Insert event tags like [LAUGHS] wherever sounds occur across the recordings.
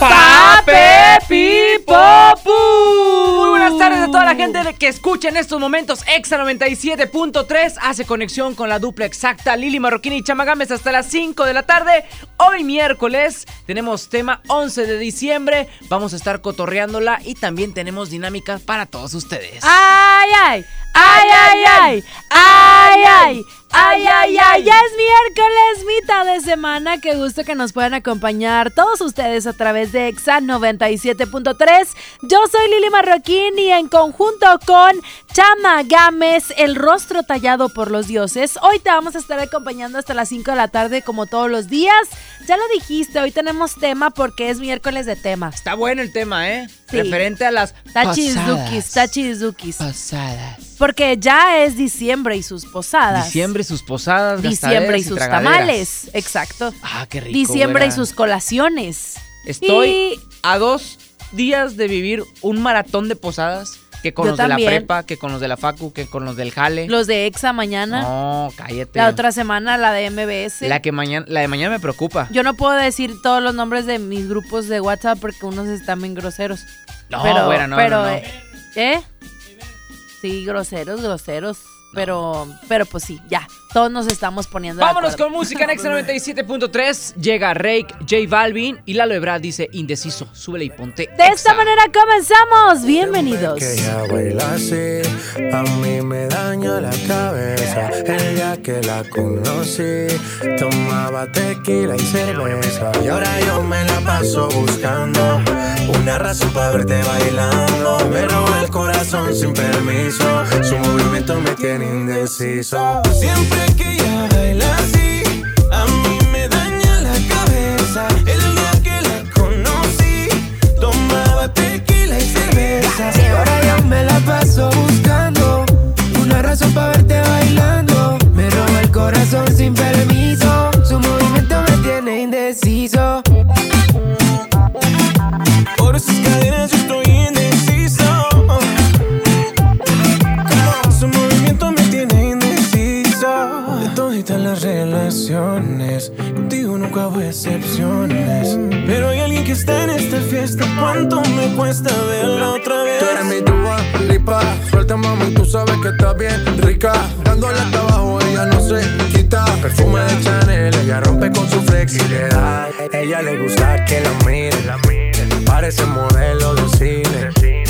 Pape Pipopu. Muy buenas tardes a toda la gente que escucha en estos momentos Exa 97.3 hace conexión con la dupla exacta Lili Marroquín y Chamagames hasta las 5 de la tarde. Hoy miércoles tenemos tema 11 de diciembre, vamos a estar cotorreándola y también tenemos dinámicas para todos ustedes. ¡Ay, ay! ¡Ay, ay, ay! ¡Ay, ay! ¡Ay, ay, ay! Ya es miércoles, mitad de semana. Qué gusto que nos puedan acompañar todos ustedes a través de EXA 97.3. Yo soy Lili Marroquín y en conjunto con Chama Gámez, el rostro tallado por los dioses, hoy te vamos a estar acompañando hasta las 5 de la tarde como todos los días. Ya lo dijiste, hoy tenemos tema porque es miércoles de tema. Está bueno el tema, ¿eh? Sí. Referente a las Tachizukis, tachizukis. pasadas. Porque ya es diciembre y sus posadas. Diciembre y sus posadas, Diciembre y sus tamales. Exacto. Ah, qué rico. Diciembre y sus colaciones. Estoy Y- a dos días de vivir un maratón de posadas. Que con Yo los de la prepa, que con los de la facu, que con los del jale. Los de EXA mañana. No, cállate. La otra semana la de MBS. La que mañana, la de mañana me preocupa. Yo no puedo decir todos los nombres de mis grupos de WhatsApp porque unos están bien groseros. No, pero, güera, no, pero, no, no. eh, ¿eh? Sí, groseros, groseros. Pero, pero pues sí, ya. Todos nos estamos poniendo de Vámonos acuerdo. con música en Exa 97.3. Llega Rake, J Balvin y Lalo Ebrard dice indeciso. Súbele y ponte. De esta manera comenzamos. Bienvenidos. Que ella baila así, a mí me daña la cabeza. El día que la conocí, tomaba tequila y cerveza. Y ahora yo me la paso buscando una razón para verte bailando. Me roba el corazón sin permiso, su movimiento me tiene indeciso. Siempre buscando una razón para verte bailando. Me roba el corazón sin permiso. Las relaciones, contigo nunca hubo excepciones. Pero hay alguien que está en esta fiesta. ¿Cuánto me cuesta verla otra vez? Tú eres mi tuba, lipa. Suelta, mami, tú sabes que está bien rica. Dándole hasta abajo, ella no se quita. Perfume de Chanel, ella rompe con su flexibilidad. Ella le gusta que la miren. Parece modelo de cine.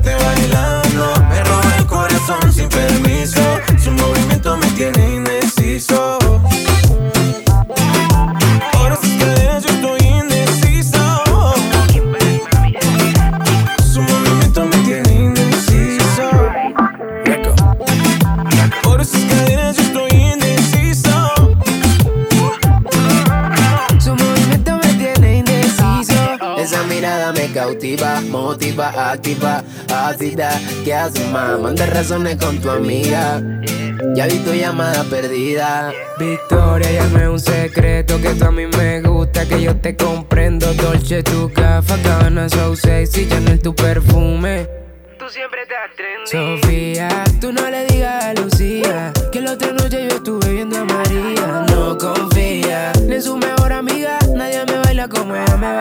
activa, ácida. ¿Qué haces, más? Manda razones con tu amiga. Ya vi tu llamada perdida. Victoria, llame un secreto que tú a mí me gusta, que yo te comprendo. Dolce, tu gafa, cabana, so sexy, Chanel, tu perfume. Tú siempre estás trendy. Sofía, tú no le digas a Lucía que la otra noche yo estuve viendo a María. No confía ni en su mejor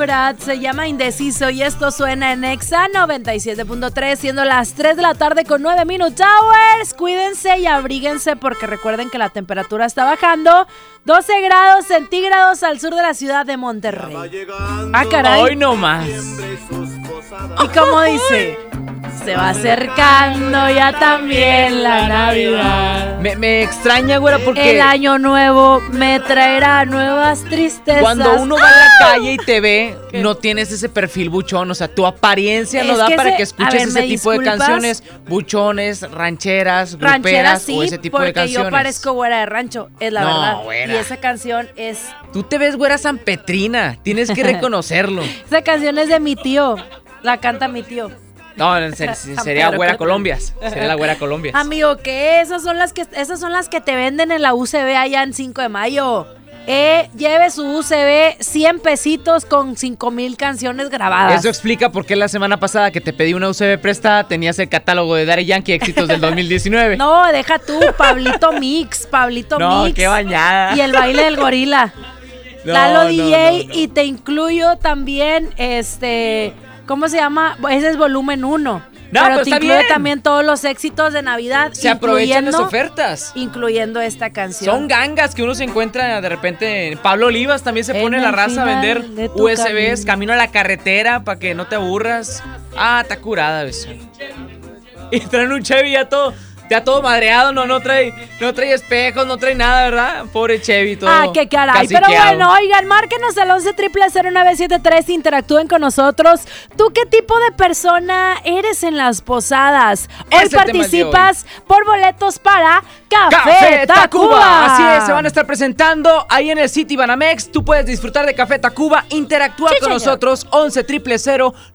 verdad. Se llama Indeciso y esto suena en Exa 97.3, siendo las 3 de la tarde con 9 minutos. Hours, cuídense y abríguense porque recuerden que la temperatura está bajando. 12 grados centígrados al sur de la ciudad de Monterrey. Ah, caray. Hoy no más. ¿Y cómo dice? Se va acercando ya también la Navidad. Me, me extraña, güera, porque El año nuevo me traerá nuevas tristezas. cuando uno va a la calle y te ve, no tienes ese perfil buchón. O sea, tu apariencia no Es da que para ese- que escuches ver, ese ¿me tipo de canciones. Buchones, rancheras, gruperas sí, o ese tipo porque de canciones. yo parezco güera de rancho, es la No, verdad. güera. Y esa canción es Tú te ves güera San Petrina. Tienes que [LAUGHS] reconocerlo. esa canción es de mi tío. La canta mi tío. No, en serio, San sería güera. Colombias. Sería la güera Colombias. Amigo, que esas son las que esas son las que te venden en la UCB allá en 5 de mayo. Eh, lleve su UCB 100 pesitos con 5 mil canciones grabadas. Eso explica por qué la semana pasada que te pedí una UCB prestada tenías el catálogo de Daddy Yankee éxitos del 2019. No, deja tú, Pablito Mix, Pablito No, Mix. qué bañada. Y el baile del gorila. [LAUGHS] No, Lalo no, DJ y te incluyo también este ¿cómo se llama? Ese es volumen 1. No, pero pero te está incluye bien. también todos los éxitos de Navidad Se aprovechan las ofertas. incluyendo esta canción. Son gangas que uno se encuentra de repente. Pablo Olivas también se En pone la raza a vender USBs, camino. camino a la carretera para que no te aburras. Ah, está curada eso. Y traen un Chevy ya todo, ya todo madreado, no, no trae, no trae espejos, no trae nada, ¿verdad? Pobre Chevy, todo. Ah, qué caray. Pero bueno, oigan, márquenos al 11 0973 interactúen con nosotros. ¿Tú qué tipo de persona eres en las posadas? Hoy participas por boletos para Café, Café Tacuba. Tacuba. Así es, se van a estar presentando ahí en el City Banamex. Tú puedes disfrutar de Café Tacuba, interactúa Sí, con señor. nosotros 11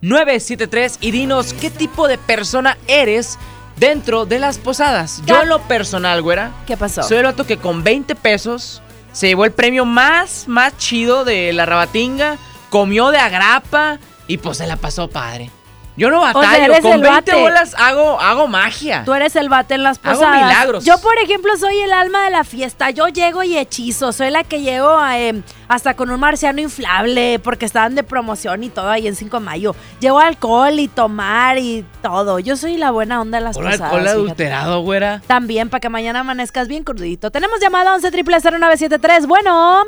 973 y dinos qué tipo de persona eres dentro de las posadas. Yo en lo personal, güera, ¿Qué pasó? soy el vato que con 20 pesos se llevó el premio más, más chido de la rabatinga, comió de agrapa y pues se la pasó padre. Yo no batallo, eres con el 20 bate. bolas hago, hago magia. Tú eres el bate en las Hago posadas. milagros. Yo, por ejemplo, soy el alma de la fiesta. Yo llego y hechizo. Soy la que llego eh, hasta con un marciano inflable porque estaban de promoción y todo ahí en 5 de mayo. Llevo alcohol y tomar y todo. Yo soy la buena onda de las Con posadas. alcohol fíjate. adulterado, güera. También para que mañana amanezcas bien crudito. Tenemos llamada 11 0973. Bueno,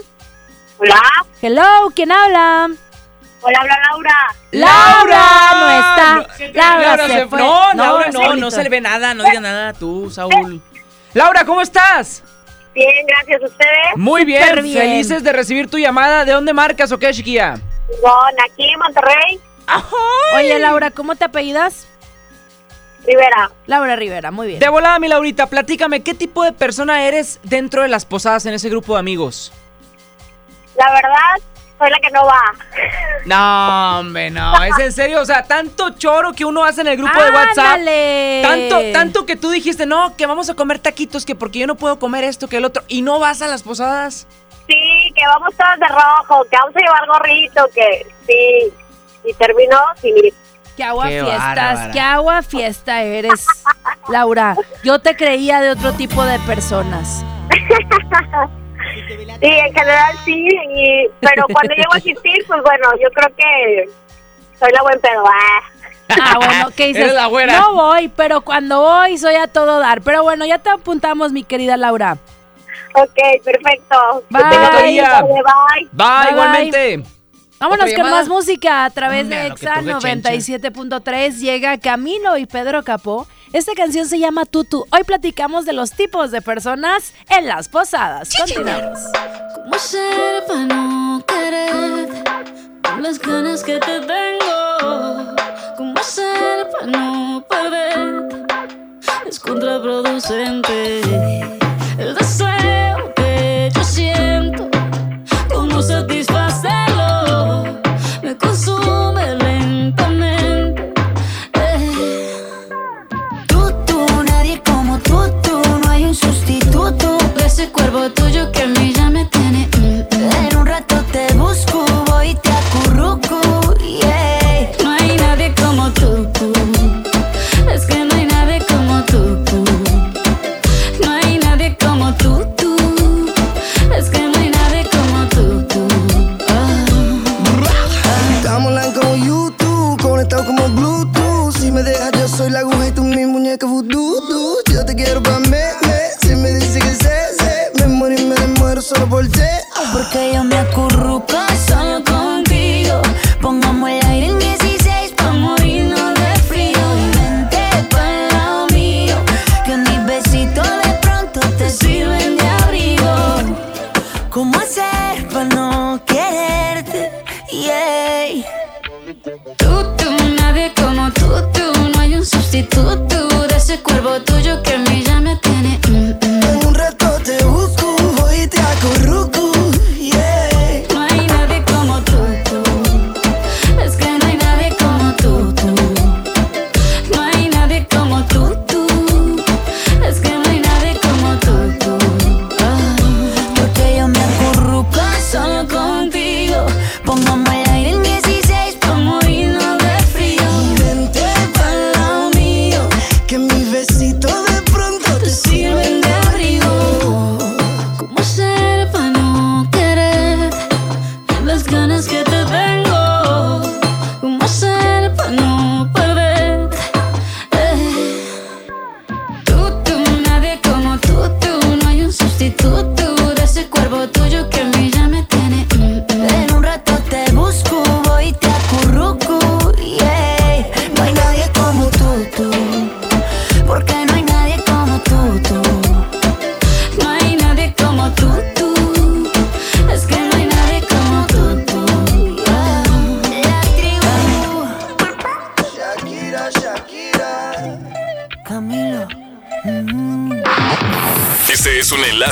Hola, hello, ¿quién habla? Hola, habla Laura. Laura, no está. Laura, se fue. No, No, Laura, no, no se le ve nada, no diga nada tú, Saúl. Laura, ¿cómo estás? Bien, gracias a ustedes. Muy bien, felices de recibir tu llamada. ¿De dónde marcas o qué, chiquilla? Con aquí en Monterrey, Oye, Laura, ¿cómo te apellidas? Rivera. Laura Rivera, muy bien. De volada, mi Laurita, platícame, ¿qué tipo de persona eres dentro de las posadas en ese grupo de amigos? La verdad, soy la que no va. No, hombre, no, es en serio, o sea, tanto choro que uno hace en el grupo de WhatsApp. ¡Ándale! Tanto, tanto que tú dijiste, no, que vamos a comer taquitos, que porque yo no puedo comer esto, que el otro, y no vas a las posadas. Sí, que vamos todos de rojo, que vamos a llevar gorrito, que sí. Y terminó sin ir. ¡Qué agua Qué fiestas! bárbara. ¡Qué agua fiesta eres, Laura! Yo te creía de otro tipo de personas. [LAUGHS] Sí, en general sí, y- pero cuando llego a asistir, pues bueno, yo creo que soy la buen pedo. Ah. Ah, bueno, ¿qué dices? La güera. No voy, pero cuando voy soy a todo dar. Pero bueno, ya te apuntamos, mi querida Laura. Ok, perfecto. Bye. Bye. Bye. Va, Bye, igualmente. Vámonos ¿Otra con más música a través de Exa toque, chencha. 97.3. Llega Camilo y Pedro Capó. Esta canción se llama Tutu. Hoy platicamos de los tipos de personas en las posadas. Continuamos. ¿Cómo hacer para no querer con las ganas que te tengo? ¿Cómo hacer para no perder? Es contraproducente el deseo ese cuerpo tuyo que me por. Porque yo me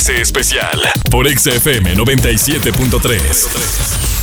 especial por XFM 97.3.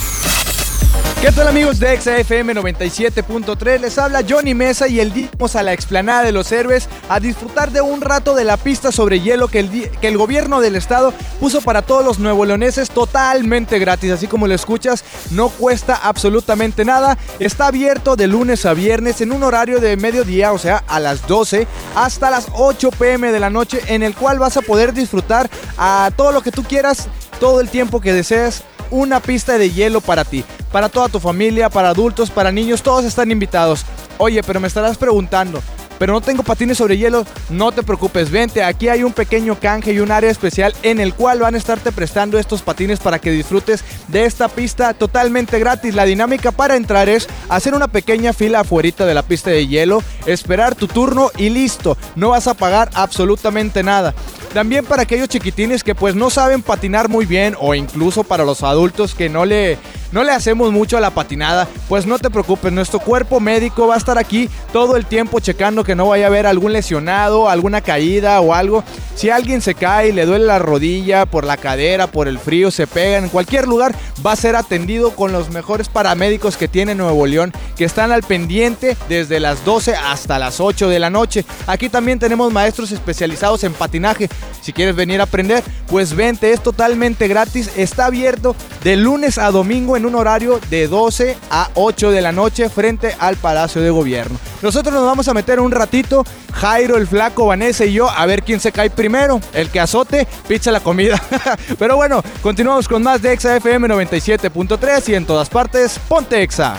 ¿Qué tal amigos de XFM 97.3? Les habla Johnny Mesa y el día vamos a la explanada de los héroes a disfrutar de un rato de la pista sobre hielo que el, que el gobierno del estado puso para todos los nuevo leoneses totalmente gratis. Así como lo escuchas, no cuesta absolutamente nada. Está abierto de lunes a viernes en un horario de mediodía, o sea, a las 12 hasta las 8 pm de la noche, en el cual vas a poder disfrutar a todo lo que tú quieras, todo el tiempo que desees una pista de hielo para ti, para toda tu familia, para adultos, para niños, todos están invitados. Oye, pero me estarás preguntando, pero no tengo patines sobre hielo, no te preocupes, vente, aquí hay un pequeño canje y un área especial en el cual van a estarte prestando estos patines para que disfrutes de esta pista totalmente gratis. La dinámica para entrar es hacer una pequeña fila afuera de la pista de hielo, esperar tu turno y listo, no vas a pagar absolutamente nada. También para aquellos chiquitines que pues no saben patinar muy bien o incluso para los adultos que no le no le hacemos mucho a la patinada, pues no te preocupes, nuestro cuerpo médico va a estar aquí todo el tiempo checando que no vaya a haber algún lesionado, alguna caída o algo. Si alguien se cae, le duele la rodilla por la cadera, por el frío, se pega en cualquier lugar, va a ser atendido con los mejores paramédicos que tiene Nuevo León, que están al pendiente desde las 12 hasta las 8 de la noche. Aquí también tenemos maestros especializados en patinaje. Si quieres venir a aprender, pues vente, es totalmente gratis, está abierto de lunes a domingo en un horario de 12 a 8 de la noche frente al Palacio de Gobierno. Nosotros nos vamos a meter un ratito, Jairo, el flaco, Vanessa y yo, a ver quién se cae primero. El que azote, pizza la comida. [LAUGHS] Pero bueno, continuamos con más de Exa FM 97.3 y en todas partes, ponte Exa.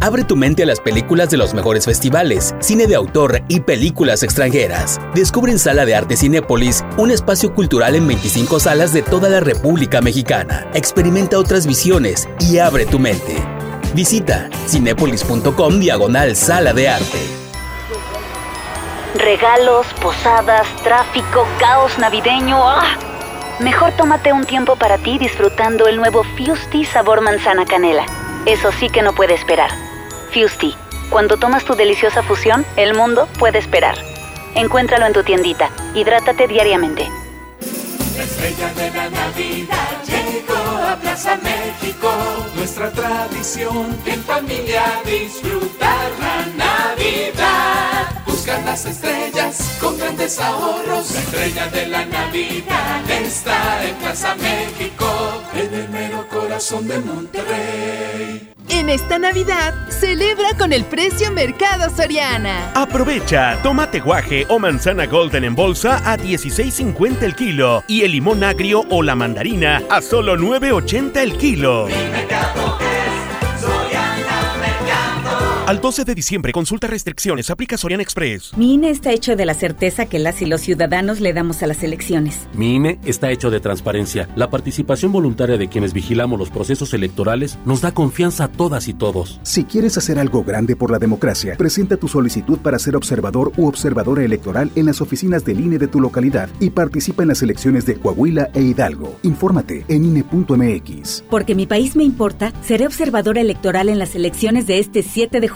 Abre tu mente a las películas de los mejores festivales, cine de autor y películas extranjeras. Descubre en Sala de Arte Cinépolis un espacio cultural en 25 salas de toda la República Mexicana. Experimenta otras visiones y abre tu mente. Visita cinépolis.com diagonal Sala de Arte. Regalos, posadas, tráfico, caos navideño. ¡Ah! Mejor tómate un tiempo para ti disfrutando el nuevo Fusti sabor manzana canela. Eso sí que no puede esperar. Fusti, cuando tomas tu deliciosa fusión, el mundo puede esperar. Encuéntralo en tu tiendita. Hidrátate diariamente. La estrella de la Navidad llegó a Plaza México. Nuestra tradición en familia disfrutar la Navidad. Las estrellas con grandes ahorros. La estrella de la Navidad está en Plaza México, en el mero corazón de Monterrey. En esta Navidad, celebra con el precio Mercado Soriana. Aprovecha tomate guaje o manzana golden en bolsa a 16.50 el kilo y el limón agrio o la mandarina a solo 9.80 el kilo. Al 12 de diciembre, consulta restricciones, aplica Sorian Express. Mi INE está hecho de la certeza que las y los ciudadanos le damos a las elecciones. Mi INE está hecho de transparencia. La participación voluntaria de quienes vigilamos los procesos electorales nos da confianza a todas y todos. Si quieres hacer algo grande por la democracia, presenta tu solicitud para ser observador u observadora electoral en las oficinas del INE de tu localidad y participa en las elecciones de Coahuila e Hidalgo. Infórmate en INE.mx. Porque mi país me importa, seré observadora electoral en las elecciones de este 7 de junio.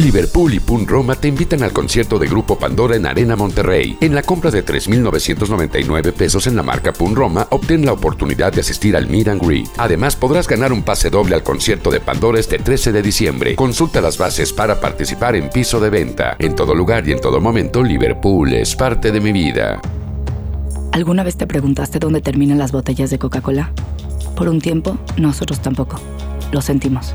Liverpool y Pun Roma te invitan al concierto de Grupo Pandora en Arena Monterrey. En la compra de 3.999 pesos en la marca Pun Roma, obtén la oportunidad de asistir al Meet and Greet. Además, podrás ganar un pase doble al concierto de Pandora este 13 de diciembre. Consulta las bases para participar en piso de venta. En todo lugar y en todo momento, Liverpool es parte de mi vida. ¿Alguna vez te preguntaste dónde terminan las botellas de Coca-Cola? Por un tiempo, nosotros tampoco. Lo sentimos.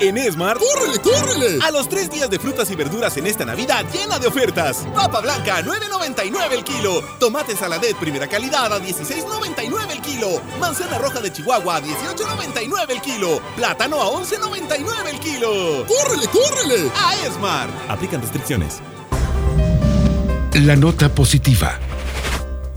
En Esmar, ¡córrele, córrele! A los tres días de frutas y verduras en esta Navidad llena de ofertas. Papa blanca, 9.99 el kilo. Tomate saladet primera calidad a 16.99 el kilo. Manzana roja de Chihuahua a 18.99 el kilo. Plátano a 11.99 el kilo. ¡Córrele, córrele! A Esmar. Aplican restricciones. La nota positiva.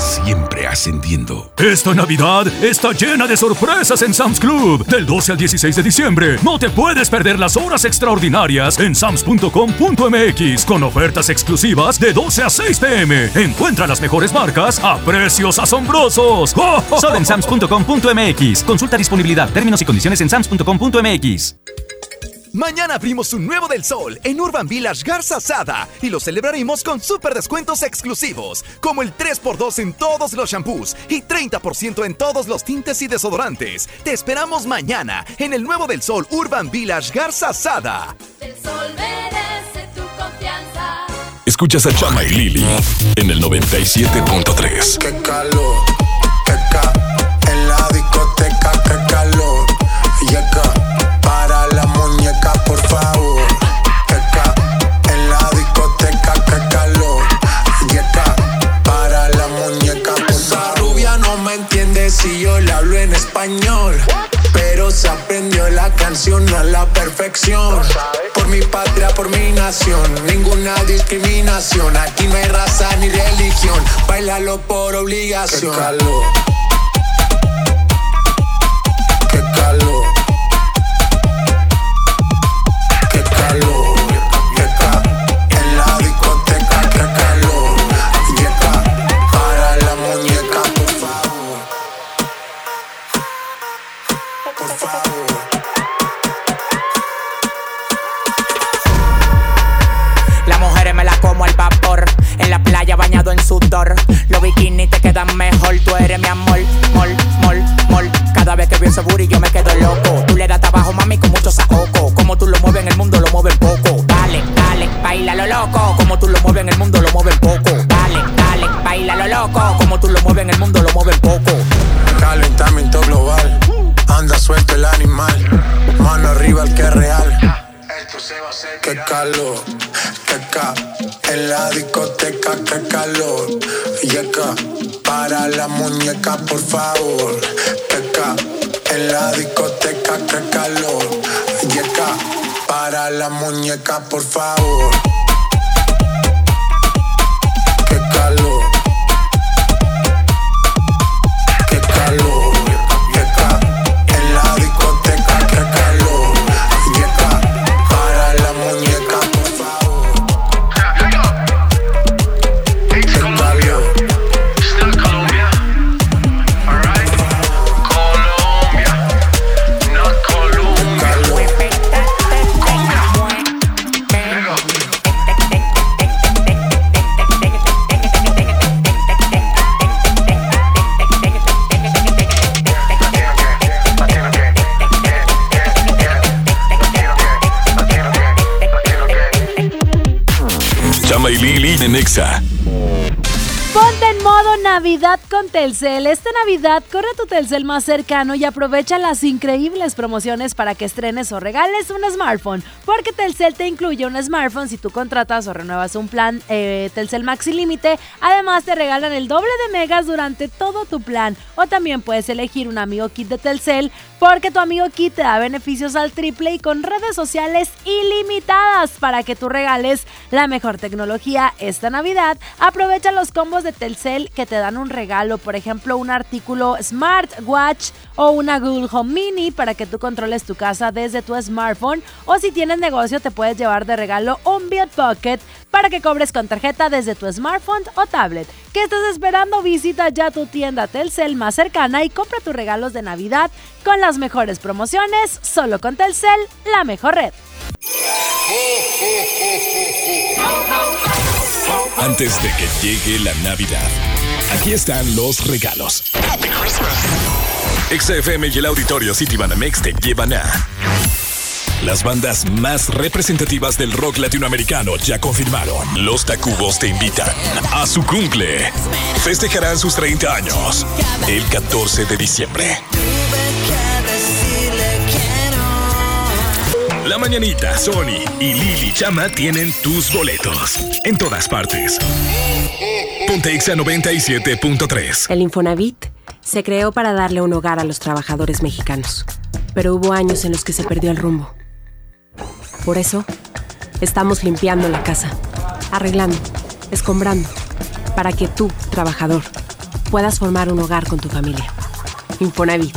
Siempre ascendiendo. Esta Navidad está llena de sorpresas en Sam's Club. Del 12 al 16 de diciembre, no te puedes perder las horas extraordinarias en sams.com.mx con ofertas exclusivas de 12 a 6 pm. Encuentra las mejores marcas a precios asombrosos. [LAUGHS] Solo en sams.com.mx. Consulta disponibilidad, términos y condiciones en sams.com.mx. Mañana abrimos un nuevo del sol en Urban Village Garza Sada y lo celebraremos con super descuentos exclusivos, como el 3x2 en todos los shampoos y 30% en todos los tintes y desodorantes. Te esperamos mañana en el nuevo del sol Urban Village Garza Sada. El sol merece tu confianza. Escuchas a Chama y Lili en el 97.3. Qué calor, qué ca en la discoteca, qué calor. Si yo le hablo en español. Pero se aprendió la canción a la perfección. Por mi patria, por mi nación, ninguna discriminación. Aquí no hay raza ni religión. Bailalo por obligación. Qué calor. Qué calor. Sudor. Los bikinis te quedan mejor. Tú eres mi amor, mol, mol, mol. Cada vez que veo ese booty yo me quedo loco. Tú le das trabajo, mami, con mucho saoco. Como tú lo mueves en el mundo, lo mueves poco. Dale, dale, baila lo loco. Como tú lo mueves en el mundo, lo mueves poco. Dale, dale, baila lo loco. Como tú lo mueves en el mundo, lo mueves poco. Calentamiento global, anda suelto el animal. Mano arriba el que es real. Qué calor, qué ca en la discoteca, qué calor. Yeca, para la muñeca, por favor. Qué ca en la discoteca, qué calor. Yeca, para la muñeca, por favor. Telcel más cercano y aprovecha las increíbles promociones para que estrenes o regales un smartphone. Porque Telcel te incluye un smartphone si tú contratas o renuevas un plan eh, Telcel Maxi Límite. Además te regalan el doble de megas durante todo tu plan. O también puedes elegir un amigo kit de Telcel porque tu amigo kit te da beneficios al triple y con redes sociales ilimitadas para que tú regales la mejor tecnología esta Navidad. Aprovecha los combos de Telcel que te dan un regalo, por ejemplo, un artículo smartwatch o una Google Home Mini para que tú controles tu casa desde tu smartphone o si tienes negocio te puedes llevar de regalo un Bill Pocket para que cobres con tarjeta desde tu smartphone o tablet. ¿Qué estás esperando? Visita ya tu tienda Telcel más cercana y compra tus regalos de Navidad con las mejores promociones, solo con Telcel, la mejor red. Antes de que llegue la Navidad, aquí están los regalos. XFM y el auditorio City Banamex te llevan a. Las bandas más representativas del rock latinoamericano ya confirmaron. Los Tacubos te invitan a su cumple. Festejarán sus 30 años el 14 de diciembre. La Mañanita, Sony y Lili Chama tienen tus boletos. En todas partes. Ponte Exa 97.3. El Infonavit se creó para darle un hogar a los trabajadores mexicanos, pero hubo años en los que se perdió el rumbo. Por eso, estamos limpiando la casa, arreglando, escombrando, para que tú, trabajador, puedas formar un hogar con tu familia. Infonavit,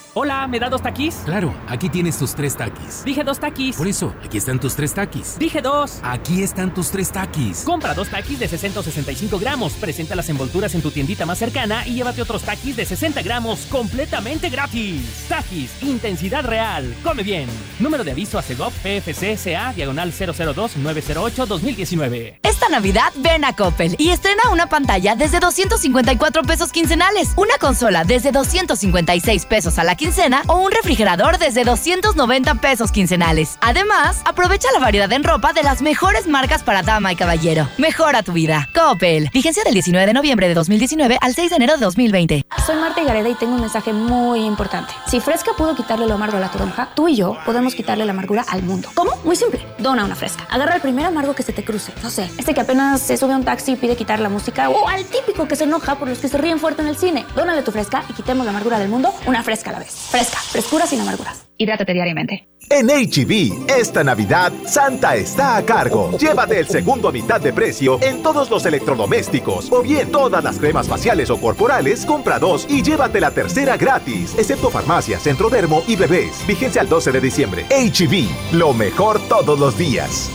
Hola, ¿me da dos taquis? Claro, aquí tienes tus tres taquis. Dije dos taquis. Por eso, aquí están tus tres taquis. Dije dos. Aquí están tus tres taquis. Compra dos taquis de 665 gramos, presenta las envolturas en tu tiendita más cercana y llévate otros taquis de 60 gramos completamente gratis. Taquis, intensidad real. Come bien. Número de aviso a Segov PFC CA diagonal 002-908-2019. Esta Navidad ven a Coppel y estrena una pantalla desde 254 pesos quincenales, una consola desde 256 pesos a la quincena o un refrigerador desde 290 pesos quincenales. Además, aprovecha la variedad en ropa de las mejores marcas para dama y caballero. Mejora tu vida. Coppel. Vigencia del 19 de noviembre de 2019 al 6 de enero de 2020. Soy Marta Gareda y tengo un mensaje muy importante. Si Fresca pudo quitarle lo amargo a la toronja, tú y yo podemos quitarle la amargura al mundo. ¿Cómo? Muy simple. Dona una Fresca. Agarra el primer amargo que se te cruce. No sé, este que apenas se sube a un taxi y pide quitar la música o al típico que se enoja por los que se ríen fuerte en el cine. Dónale tu Fresca y quitemos la amargura del mundo una Fresca a la vez. Fresca, frescura sin amarguras. Hidrátate diariamente. En HB, e esta Navidad, Santa está a cargo. Llévate el segundo a mitad de precio en todos los electrodomésticos. O bien, todas las cremas faciales o corporales, compra dos y llévate la tercera gratis. Excepto farmacia, centrodermo y bebés. Vigencia al 12 de diciembre. HB, e lo mejor todos los días.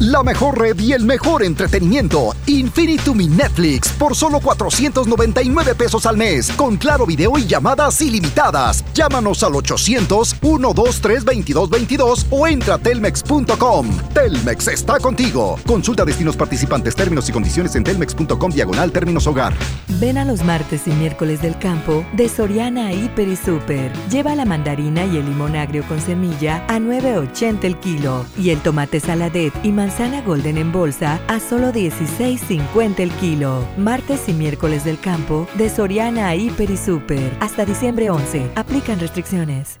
La mejor red y el mejor entretenimiento. Infinitum Netflix por solo 499 pesos al mes. Con claro video y llamadas ilimitadas. Llámanos al 800-123-2222 o entra a telmex.com. Telmex está contigo. Consulta destinos participantes, términos y condiciones en telmex.com diagonal términos hogar. Ven a los martes y miércoles del campo de Soriana Hiper y Super. Lleva la mandarina y el limón agrio con semilla a 9.80 el kilo y el tomate saladet y manzana manzana golden en bolsa a solo 16.50 el kilo. Martes y miércoles del campo de Soriana Hiper y Super. Hasta diciembre 11. Aplican restricciones.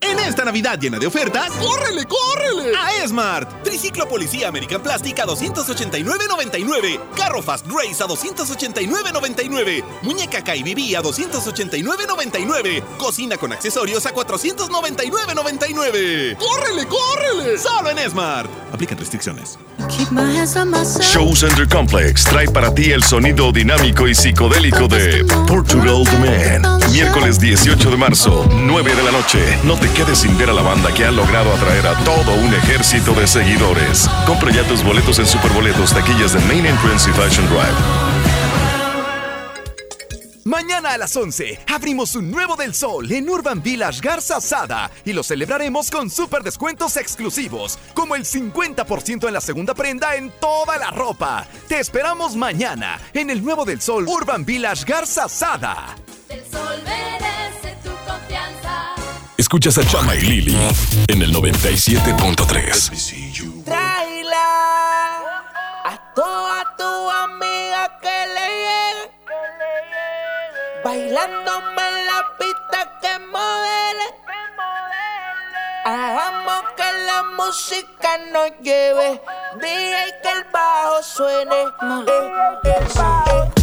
En esta Navidad llena de ofertas, ¡córrele, córrele! A Esmart. Triciclo Policía American Plastic a 289.99. Carro Fast Race a 289.99. Muñeca KBB a 289.99. Cocina con accesorios a 499.99. ¡Córrele, córrele! Solo en Esmart. Aplican restricciones. Show Center Complex trae para ti el sonido dinámico y psicodélico de Portugal The Man. Miércoles 18 de marzo, 9 de la noche. No te quedes sin ver a la banda que ha logrado atraer a todo un ejército de seguidores. Compra ya tus boletos en Superboletos, taquillas de Main Entrance y Fashion Drive. Mañana a las 11 abrimos un nuevo del sol en Urban Village Garza Sada y lo celebraremos con super descuentos exclusivos, como el 50% en la segunda prenda en toda la ropa. Te esperamos mañana en el nuevo del sol Urban Village Garza Sada. El sol. Escuchas a Chama y Lili en el 97.3. Traila a toda tu amiga que le llegue. Bailándome en la pista que modele. Hagamos que la música nos lleve. Dije que el bajo suene. Eh, eh, eh.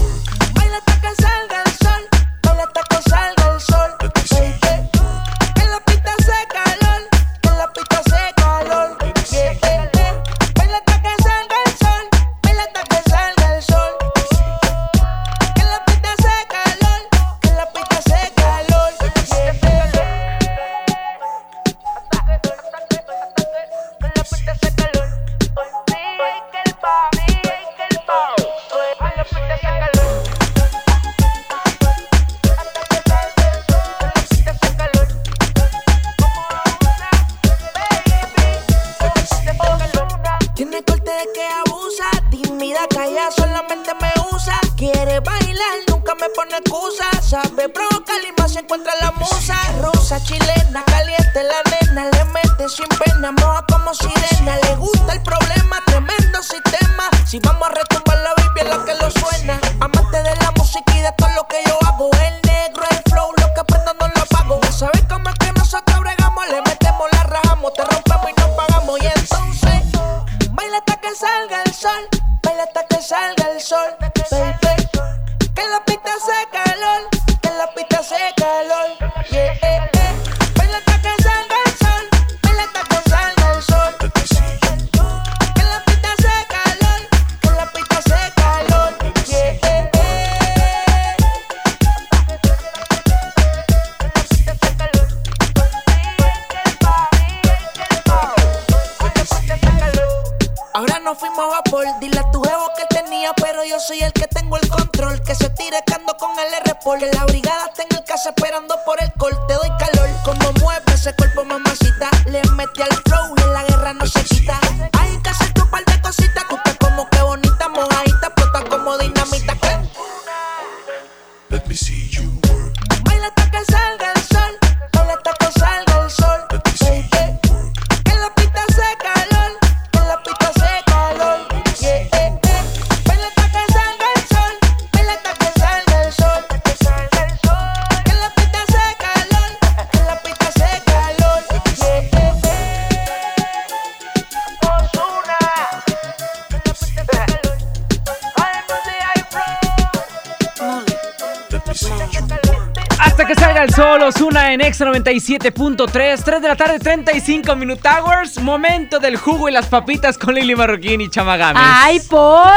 97.3, 3 de la tarde, 35 Minute Hours. Momento del jugo y las papitas con Lili Marroquín y Chamagames. Ay, por.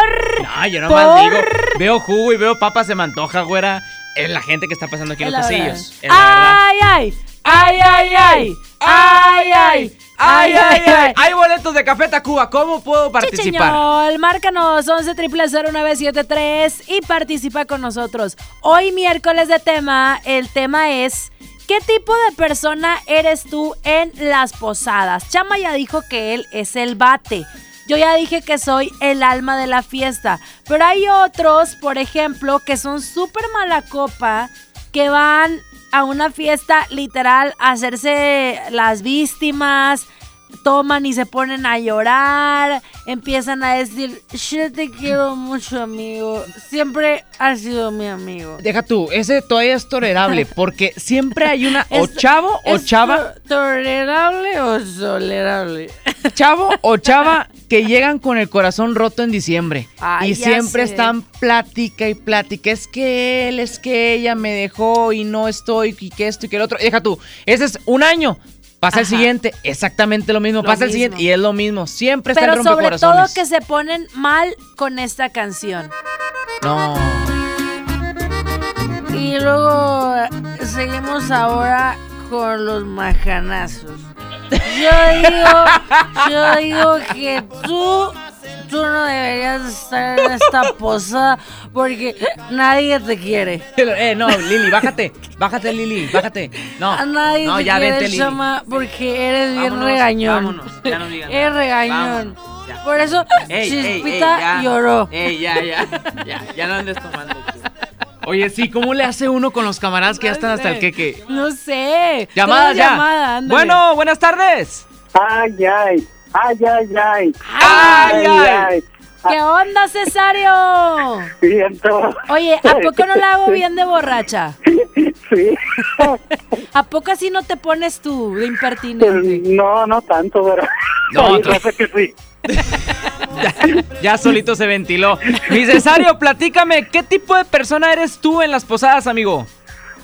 No, yo nomás por- digo, veo jugo y veo papas, se me antoja, güera. Es la gente que está pasando aquí en los pasillos. Es la verdad. Ay, ay, ay, ay, ay, ay, ay, Ay, ay, ay. Hay boletos de Café Tacuba. ¿Cómo puedo participar? Chicheñol, márcanos 11 0973 y participa con nosotros. Hoy miércoles de tema, el tema es ¿qué tipo de persona eres tú en las posadas? Chama ya dijo que él es el bate. Yo ya dije que soy el alma de la fiesta, pero hay otros, por ejemplo, que son súper mala copa, que van a una fiesta literal a hacerse las víctimas, toman y se ponen a llorar, empiezan a decir, yo te quiero mucho amigo, siempre has sido mi amigo. Deja tú, ese todavía es tolerable [LAUGHS] porque siempre hay una o Es- chavo o ¿Es chava, to- ¿Tolerable o tolerable? [LAUGHS] chavo o chava que llegan con el corazón roto en diciembre Ay, y siempre sé. están plática y plática. Es que él, es que ella me dejó y no estoy y que esto y que el otro. Deja tú, ese es un año. Pasa el siguiente, exactamente lo mismo. Lo pasa el siguiente y es lo mismo. Siempre está Pero el sobre todo que se ponen mal con esta canción. No. Y luego seguimos ahora con los majanazos. Yo digo, yo digo que tú, tú no deberías estar en esta posada porque nadie te quiere. Eh, no, Lili, bájate. Bájate, Lili, bájate. No, A nadie no, te ya quiere, vente, Lili. chama, porque eres bien regañón. vámonos, ya no digas [LAUGHS] Eres regañón. Vámonos, ya. Por eso Ey, ey, ey, Chispita ya. lloró. Ey, ya, ya, ya, ya no andes tomando. Oye, sí, ¿cómo le hace uno con los camaradas que ya están hasta el queque? No sé. Llamadas Tenemos ya. llamada, bueno, buenas tardes. Ay, ay, ay, ay, ay. Ay, ay. ¿Qué onda, Cesario? Siento. Oye, ¿a poco no la hago bien de borracha? Sí. ¿A poco así no te pones tú de impertinente? No, no tanto, pero. No, yo sé que sí. [LAUGHS] Ya solito se ventiló. Mi Cesario, platícame, ¿qué tipo de persona eres tú en las posadas, amigo?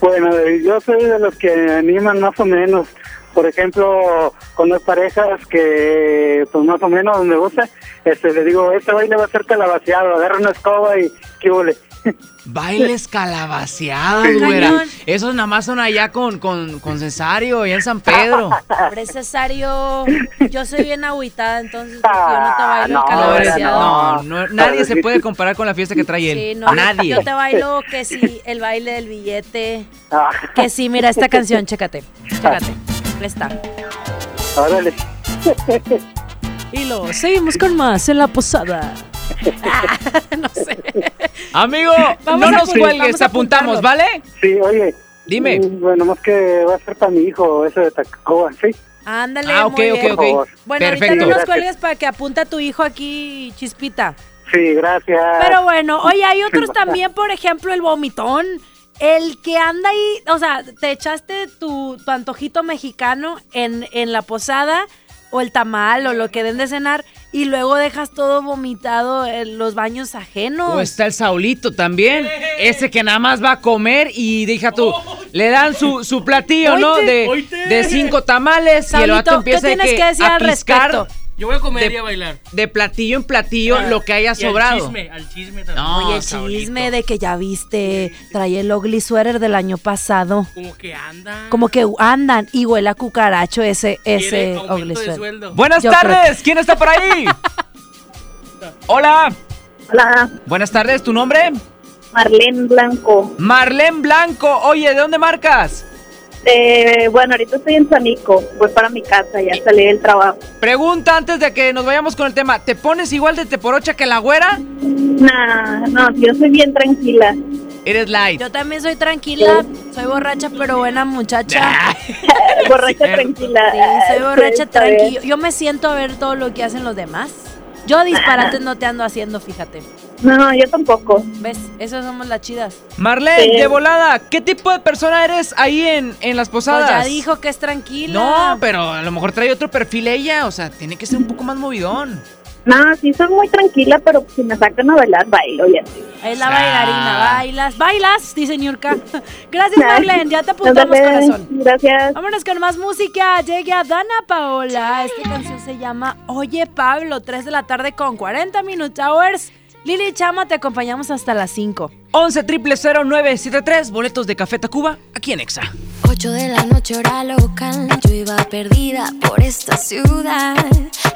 Bueno, yo soy de los que animan más o menos. Por ejemplo, con las parejas que, pues más o menos me gusta, este, le digo, este baile va a ser calabaceado, agarra una escoba y qué huele. [LAUGHS] Bailes calabaceados, Ay, güera. Esos nada más son allá con, con, con Cesario, allá en San Pedro. [LAUGHS] Pobre Cesario, yo soy bien agüitada, entonces yo no te bailo el No, calabaceado. no, no, nadie se puede comparar con la fiesta que trae él. Sí, no, nadie. Yo te bailo que sí, el baile del billete. Ah. Que sí, mira esta canción, chécate. Chécate. Órale. Y lo seguimos con más en la posada. [LAUGHS] no sé. Amigo, Vamos no a nos apuntar- cuelgues, vamos a apuntamos, apuntarlo. ¿vale? Sí, oye. Dime. mm, Bueno, más que va a ser para mi hijo, eso de Tacoba, ¿sí? Ándale, Ah, ok, muy ok, bien. ok. Bueno, ahorita Perfecto. no nos cuelgues para que apunte a tu hijo aquí, Chispita. Sí, gracias. Pero bueno, oye, hay otros también, por ejemplo, el vomitón. El que anda ahí, o sea, te echaste tu, tu antojito mexicano en, en la posada o el tamal o lo que den de cenar y luego dejas todo vomitado en los baños ajenos. O está el Saulito también, ese que nada más va a comer y deja tú, le dan su, su platillo, ¿no? De, de cinco tamales y el vato ¿qué empieza tienes que decir a al respecto? Yo voy a comer de, y a bailar. de platillo en platillo Ah, lo que haya y al sobrado. chisme, al chisme también. No, Oye, el chisme de que ya viste, trae el ugly sweater del año pasado. Como que anda. Como que andan y huele a cucaracho ese, ese ugly sweater. Buenas Yo tardes, ¿quién está por ahí? [LAUGHS] Hola. Hola, Buenas tardes, ¿tu nombre? Marlene Blanco. Marlene Blanco. Oye, ¿de dónde marcas? Eh, bueno, ahorita estoy en Sanico. Voy para mi casa, ya salí del trabajo. Pregunta antes de que nos vayamos con el tema. ¿Te pones igual de teporocha que la güera? Nah, no, yo soy bien tranquila. Eres light. Yo también soy tranquila, soy borracha pero buena muchacha. [LAUGHS] [LAUGHS] [LAUGHS] borracha tranquila. Sí, soy borracha Sí, tranquila. Yo me siento a ver todo lo que hacen los demás. Yo disparates no te ando haciendo, fíjate. No, yo tampoco. ¿Ves? Eso somos las chidas. Marlene, Sí. de volada, ¿qué tipo de persona eres ahí en, en las Pues posadas? ya dijo que es tranquila. No, pero a lo mejor trae otro perfil ella, o sea, tiene que ser un poco más movidón. No, sí soy muy tranquila, pero si me sacan a bailar, bailo y así. Es la bailarina, bailas. Bailas, dice Niurka. [LAUGHS] Gracias, Marlene. Ya te apuntamos, corazón. Gracias. Vámonos con más música. Llegue a Dana Paola. Esta canción se llama Oye Pablo, 3 de la tarde con 40 Minute Hours. Lili y Chama, te acompañamos hasta las 5. 11 973 boletos de Café Tacuba, aquí en Exa. 8 de la noche hora local, yo iba perdida por esta ciudad.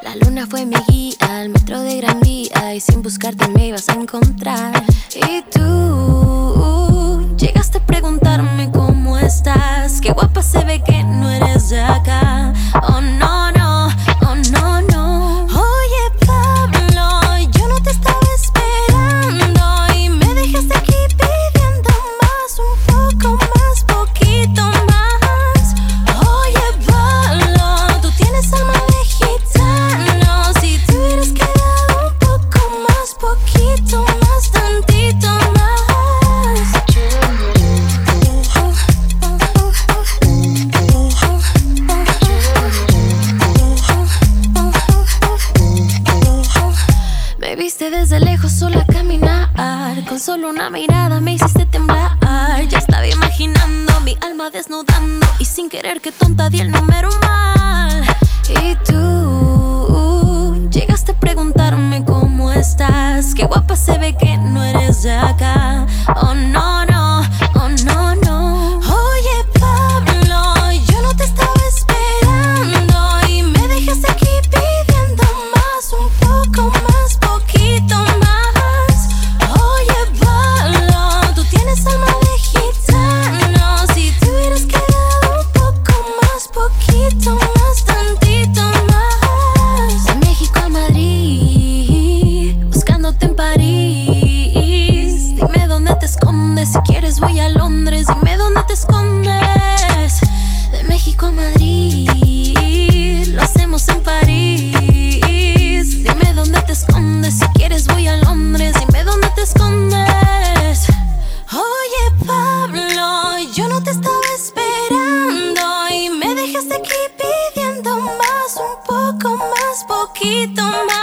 La luna fue mi guía, al metro de Gran Vía y sin buscarte me ibas a encontrar. Y tú llegaste a preguntarme cómo estás, qué guapa se ve que no eres de acá. Oh no Con solo una mirada me hiciste temblar. Ya estaba imaginando mi alma desnudando. Y sin querer que tonta di el número mal. Y tú llegaste a preguntarme cómo estás. Qué guapa se ve que no eres de acá. Oh no, no, más, poquito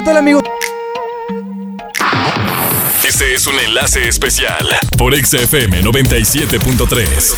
¿Qué tal, amigos? Este es un enlace especial por XFM 97.3.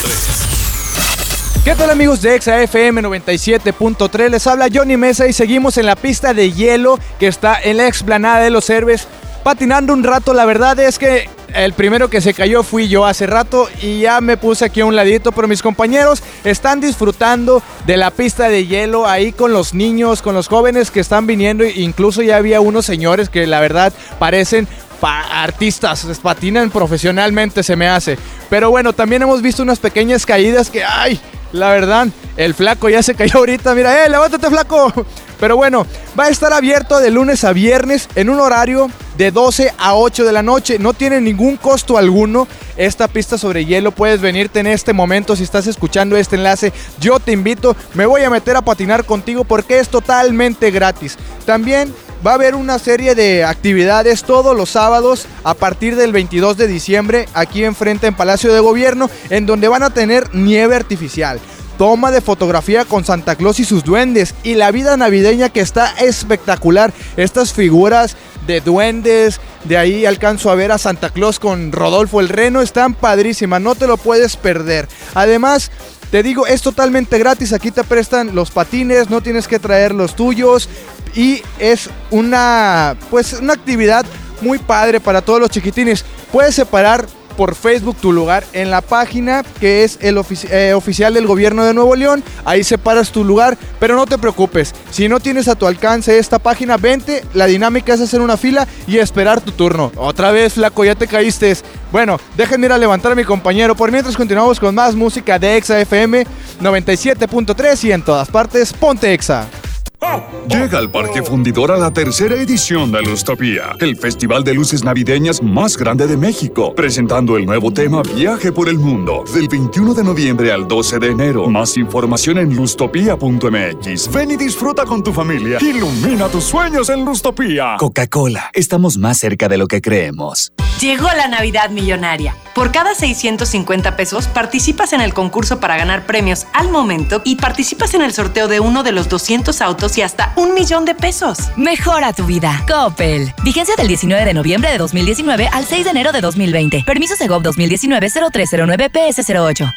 ¿Qué tal amigos de Exa FM 97.3? Les habla Johnny Mesa y seguimos en la pista de hielo que está en la explanada de los Herbes patinando un rato. La verdad es que el primero que se cayó fui yo hace rato y ya me puse aquí a un ladito, pero mis compañeros están disfrutando de la pista de hielo ahí con los niños, con los jóvenes que están viniendo. Incluso ya había unos señores que la verdad parecen pa- artistas, patinan profesionalmente se me hace. Pero bueno, también hemos visto unas pequeñas caídas que, ay, la verdad, el flaco ya se cayó ahorita, mira, eh, levántate flaco. Pero bueno, va a estar abierto de lunes a viernes en un horario de 12 a 8 de la noche. No tiene ningún costo alguno. Esta pista sobre hielo puedes venirte en este momento si estás escuchando este enlace. Yo te invito, me voy a meter a patinar contigo porque es totalmente gratis. También va a haber una serie de actividades todos los sábados a partir del 22 de diciembre aquí enfrente en Palacio de Gobierno en donde van a tener nieve artificial. Toma de fotografía con Santa Claus y sus duendes y la vida navideña que está espectacular. Estas figuras de duendes, de ahí alcanzo a ver a Santa Claus con Rodolfo el Reno, están padrísimas, no te lo puedes perder. Además, te digo, es totalmente gratis, aquí te prestan los patines, no tienes que traer los tuyos y es una pues una actividad muy padre para todos los chiquitines. Puedes separar por Facebook tu lugar en la página que es el eh, oficial del gobierno de Nuevo León. Ahí separas tu lugar, pero no te preocupes. Si no tienes a tu alcance esta página, vente. La dinámica es hacer una fila y esperar tu turno. Otra vez, flaco, ya te caíste. Bueno, déjenme ir a levantar a mi compañero. Por mientras continuamos con más música de Exa FM 97.3 y en todas partes, ponte Exa. Llega al Parque Fundidor a la tercera edición de Lustopía, el festival de luces navideñas más grande de México, presentando el nuevo tema Viaje por el Mundo, del 21 de noviembre al 12 de enero. Más información en lustopía.mx. Ven y disfruta con tu familia. Ilumina tus sueños en Lustopía. Coca-Cola, estamos más cerca de lo que creemos. Llegó la Navidad Millonaria. Por cada 650 pesos participas en el concurso para ganar premios al momento y participas en el sorteo de uno de los 200 autos y hasta un millón de pesos. Mejora tu vida. Coppel. Vigencia del 19 de noviembre de 2019 al 6 de enero de 2020. Permiso Segov 2019-0309 PS08.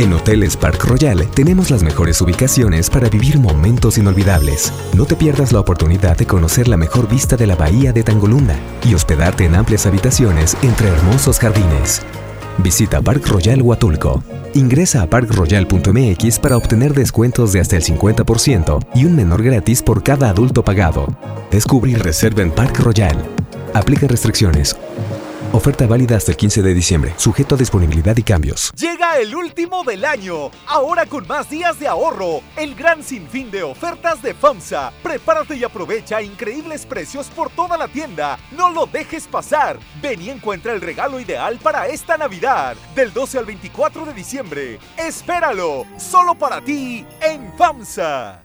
En Hoteles Park Royal tenemos las mejores ubicaciones para vivir momentos inolvidables. No te pierdas la oportunidad de conocer la mejor vista de la bahía de Tangolunda y hospedarte en amplias habitaciones entre hermosos jardines. Visita Park Royal Huatulco. Ingresa a parkroyal.mx para obtener descuentos de hasta el 50% y un menor gratis por cada adulto pagado. Descubre y reserva en Park Royal. Aplica restricciones. Oferta válida hasta el 15 de diciembre, sujeto a disponibilidad y cambios. Llega el último del año, ahora con más días de ahorro, el gran sinfín de ofertas de FAMSA. Prepárate y aprovecha increíbles precios por toda la tienda. No lo dejes pasar. Ven y encuentra el regalo ideal para esta Navidad, del 12 al 24 de diciembre. Espéralo, solo para ti en FAMSA.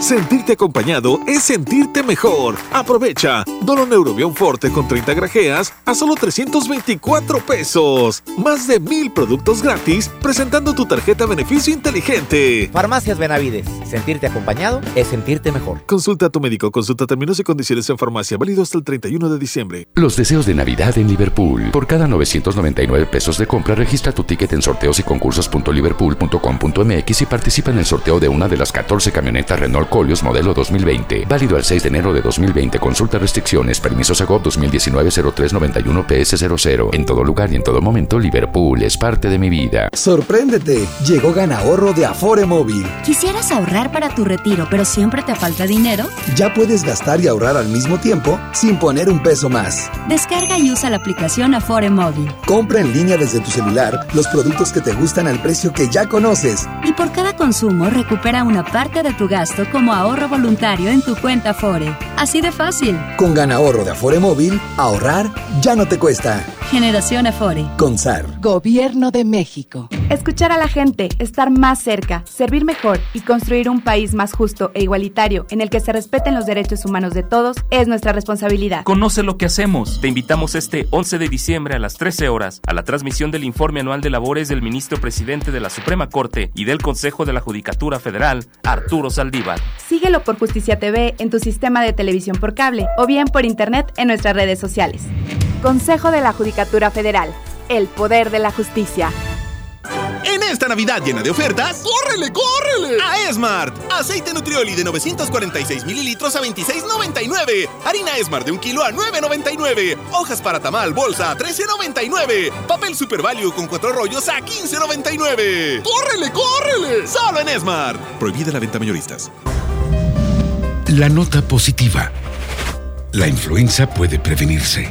Sentirte acompañado es sentirte mejor. Aprovecha. Dolo Neurobión Forte con 30 grajeas a solo 324 pesos. Más de mil productos gratis presentando tu tarjeta beneficio inteligente. Farmacias Benavides. Sentirte acompañado es sentirte mejor. Consulta a tu médico. Consulta términos y condiciones en farmacia. Válido hasta el 31 de diciembre. Los deseos de Navidad en Liverpool. Por cada 999 pesos de compra, registra tu ticket en sorteos y concursos.liverpool.com.mx y participa en el sorteo de una de las 14 camionetas Renault Colios modelo 2020. Válido al 6 de enero de 2020. Consulta restricciones. Permiso Segov 2019-0391 PS00. En todo lugar y en todo momento, Liverpool es parte de mi vida. Sorpréndete. Llegó Gana Ahorro de Afore Móvil. ¿Quisieras ahorrar para tu retiro, pero siempre te falta dinero? Ya puedes gastar y ahorrar al mismo tiempo sin poner un peso más. Descarga y usa la aplicación Afore Móvil. Compra en línea desde tu celular los productos que te gustan al precio que ya conoces. Y por cada consumo recupera una parte de tu gasto como ahorro voluntario en tu cuenta Afore. Así de fácil. Con Gana Ahorro de Afore Móvil, ahorrar ya no te cuesta. Generación Afore. Con SAR. Gobierno de México. Escuchar a la gente, estar más cerca, servir mejor y construir un país más justo e igualitario en el que se respeten los derechos humanos de todos es nuestra responsabilidad. Conoce lo que hacemos. Te invitamos este 11 de diciembre a las 13 horas a la transmisión del informe anual de labores del ministro presidente de la Suprema Corte y del Consejo de la Judicatura Federal, Arturo Saldívar. Síguelo por Justicia TV en tu sistema de televisión por cable o bien por internet en nuestras redes sociales. Consejo de la Judicatura Federal. El poder de la justicia. En esta Navidad llena de ofertas, ¡córrele, córrele! A Esmart. Aceite Nutrioli de 946 mililitros a 26,99. Harina Esmart de un kilo a 9,99. Hojas para tamal, bolsa a 13,99. Papel Super Value con cuatro rollos a 15,99. ¡Córrele, córrele! Solo en Esmart. Prohibida la venta mayoristas. La nota positiva. La influenza puede prevenirse.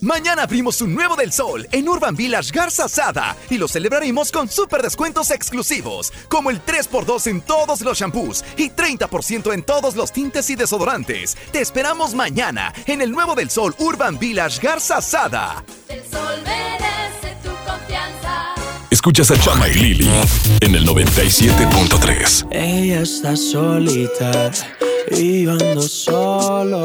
Mañana abrimos un nuevo del sol en Urban Village Garza Sada y lo celebraremos con super descuentos exclusivos, como el 3x2 en todos los shampoos y 30% en todos los tintes y desodorantes. Te esperamos mañana en el nuevo del sol Urban Village Garza Sada. El sol merece tu confianza. Escuchas a Chama y Lili en el 97.3. Ella está solita y yo ando solo.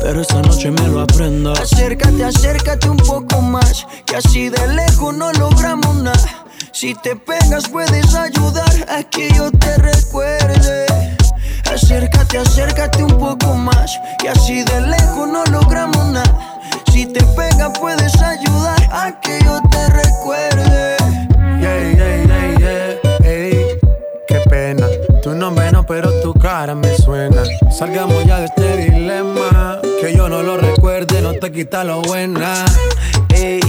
Pero esta noche me lo aprendo. Acércate, acércate un poco más. Que así de lejos no logramos nada. Si te pegas puedes ayudar a que yo te recuerde. Acércate, acércate un poco más. Que así de lejos no logramos nada. Si te pegas puedes ayudar a que yo te recuerde. Yeah, yeah, yeah, yeah. Ey, qué pena. Tu nombre no, pero tu cara me suena. Salgamos ya de este dilema. Que yo no lo recuerde, no te quita lo buena. Ey,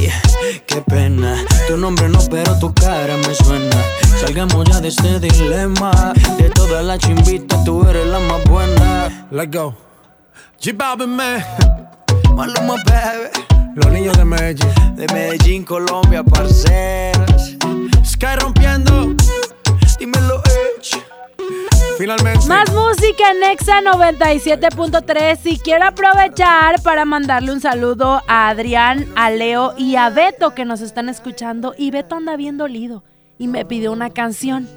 qué pena. Tu nombre no, pero tu cara me suena. Salgamos ya de este dilema. De todas las chimbitas, tú eres la más buena. Let's go. G-Balvin, man. Maluma, baby. Los niños de Medellín. De Medellín, Colombia, parceras. Sky rompiendo. Dímelo, Edge. Finalmente. Más música en Exa 97.3 y quiero aprovechar para mandarle un saludo a Adrián, a Leo y a Beto que nos están escuchando y Beto anda bien dolido y me pidió una canción.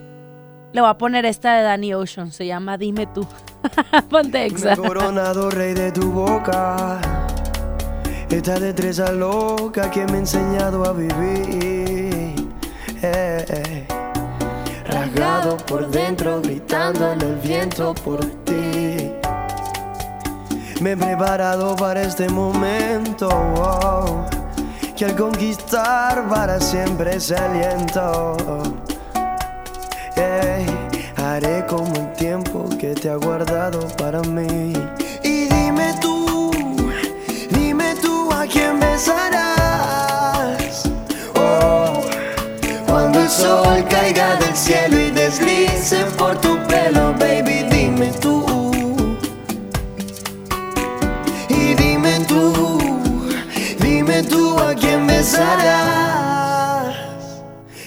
Le voy a poner esta de Danny Ocean, se llama Dime tú. [LAUGHS] Ponte Exa. Coronado rey de tu boca. Esta destreza loca que me ha enseñado a vivir. Eh, eh. Por dentro, gritando en el viento por ti. Me he preparado para este momento. wow, que al conquistar para siempre se aliento. Haré como el tiempo que te ha guardado para mí. Y dime tú, dime tú a quién besarás. sol caiga del cielo y deslice por tu pelo, baby, dime tú. Y dime tú, dime tú a quién besarás.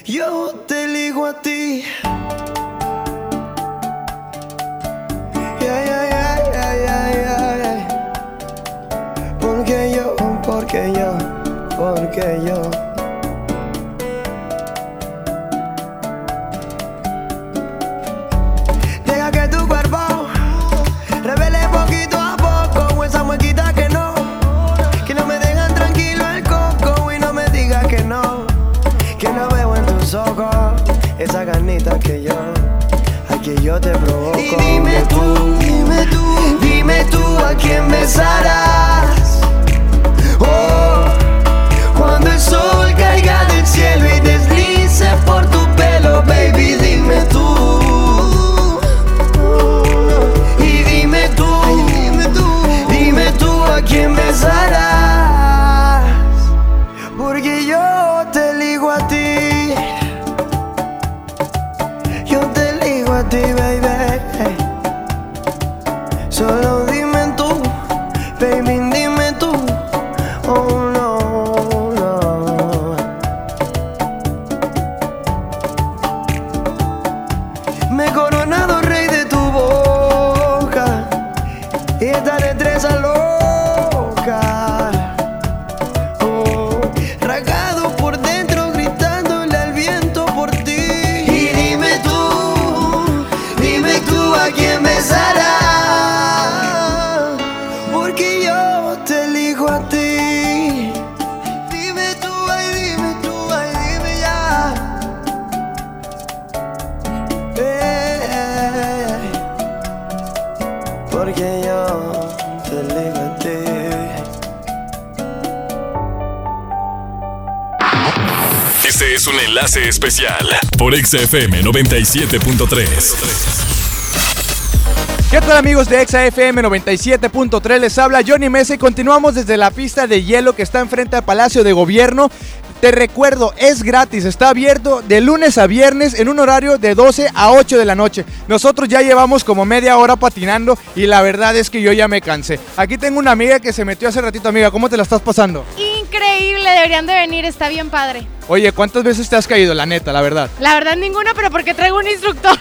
Yo te ligo a ti. Porque yo, porque yo, porque yo. Que yo, aquí yo te provoco. Y dime tú, dime tú, dime tú a quién besarás. Oh, cuando el sol caiga enlace especial por XFM 97.3. ¿Qué tal amigos de Exa FM 97.3? Les habla Johnny Mesa y continuamos desde la pista de hielo que está enfrente al Palacio de Gobierno. Te recuerdo, es gratis, está abierto de lunes a viernes en un horario de 12 a 8 de la noche. Nosotros ya llevamos como media hora patinando y la verdad es que yo ya me cansé. Aquí tengo una amiga que se metió hace ratito, amiga, ¿cómo te la estás pasando? Increíble, deberían de venir, está bien padre. Oye, ¿cuántas veces te has caído, la neta, la verdad? La verdad ninguna, pero porque traigo un instructor.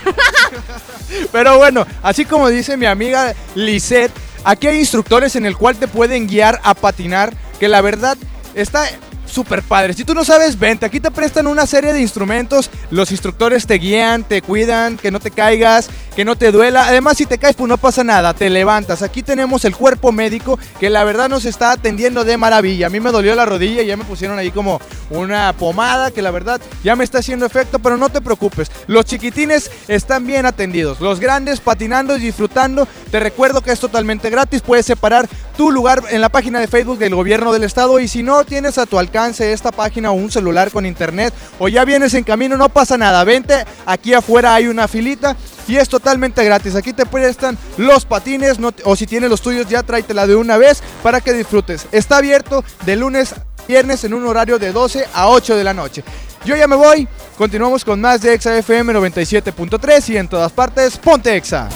[LAUGHS] Pero bueno, así como dice mi amiga Lisette, aquí hay instructores en el cual te pueden guiar a patinar, que la verdad está súper padre. Si tú no sabes, vente, aquí te prestan una serie de instrumentos, los instructores te guían, te cuidan, que no te caigas, que no te duela. Además, si te caes, pues no pasa nada, te levantas. Aquí tenemos el cuerpo médico que la verdad nos está atendiendo de maravilla. A mí me dolió la rodilla y ya me pusieron ahí como una pomada que la verdad ya me está haciendo efecto, pero no te preocupes. Los chiquitines están bien atendidos. Los grandes patinando y disfrutando. Te recuerdo que es totalmente gratis. Puedes separar tu lugar en la página de Facebook del gobierno del estado y si no tienes a tu alcance esta página o un celular con internet o ya vienes en camino, no pasa nada. Vente, aquí afuera hay una filita y es totalmente gratis. Aquí te prestan los patines no- o si tienes los tuyos ya tráetela de una vez para que disfrutes. Está abierto de lunes a viernes en un horario de 12 a 8 de la noche. Yo ya me voy, continuamos con más de Exa FM 97.3 y en todas partes, ponte Exa.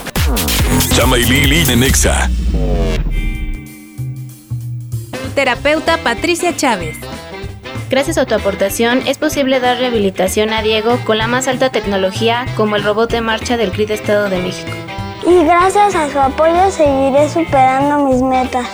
Chama y Lili en Exa. Terapeuta Patricia Chávez. Gracias a tu aportación es posible dar rehabilitación a Diego con la más alta tecnología como el robot de marcha del CRID Estado de México. Y gracias a su apoyo seguiré superando mis metas.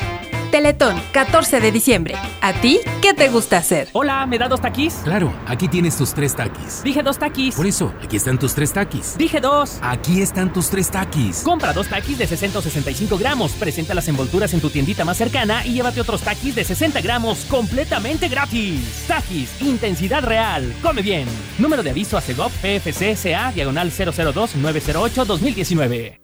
Teletón, 14 de diciembre. ¿A ti qué te gusta hacer? Hola, ¿me da dos taquis? Claro, aquí tienes tus tres taquis. Dije dos taquis. Por eso, aquí están tus tres taquis. Dije dos. Aquí están tus tres taquis. Compra dos taquis de 665 gramos, presenta las envolturas en tu tiendita más cercana y llévate otros taquis de 60 gramos completamente gratis. Taquis, intensidad real. Come bien. Número de aviso a CEGOP PFC CA diagonal 002 908 2019.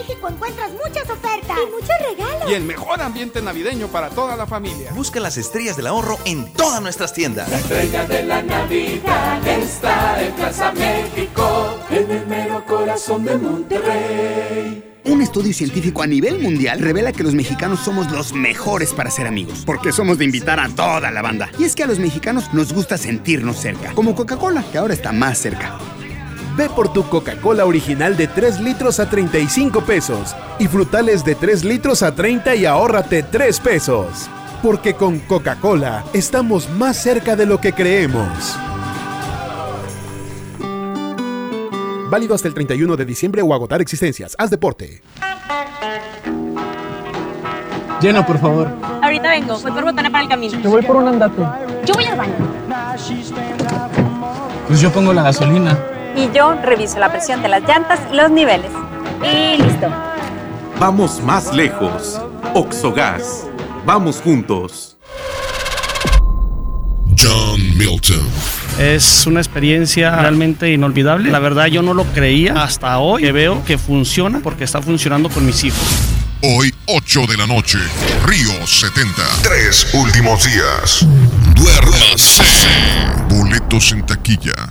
encuentras muchas ofertas y muchos regalos. Y el mejor ambiente navideño para toda la familia. Busca las estrellas del ahorro en todas nuestras tiendas. La estrella de la Navidad está en Plaza México, en el mero corazón de Monterrey. Un estudio científico a nivel mundial revela que los mexicanos somos los mejores para ser amigos, porque somos de invitar a toda la banda. Y es que a los mexicanos nos gusta sentirnos cerca, como Coca-Cola, que ahora está más cerca. Ve por tu Coca-Cola original de 3 litros a 35 pesos y frutales de 3 litros a 30 y ahórrate 3 pesos. Porque con Coca-Cola estamos más cerca de lo que creemos. Válido hasta el 31 de diciembre o agotar existencias. Haz deporte. Llena, por favor. Ahorita vengo, voy por botana para el camino. Te voy por un andate. Yo voy al baño. Pues yo pongo la gasolina. Y yo reviso la presión de las llantas y los niveles. Y listo. Vamos más lejos. Oxogas. Vamos juntos. John Milton. Es una experiencia realmente inolvidable. La verdad yo no lo creía hasta hoy que veo que funciona porque está funcionando con mis hijos. Hoy, 8 de la noche, Río 70. Tres últimos días. Duérmase. Boletos en taquilla.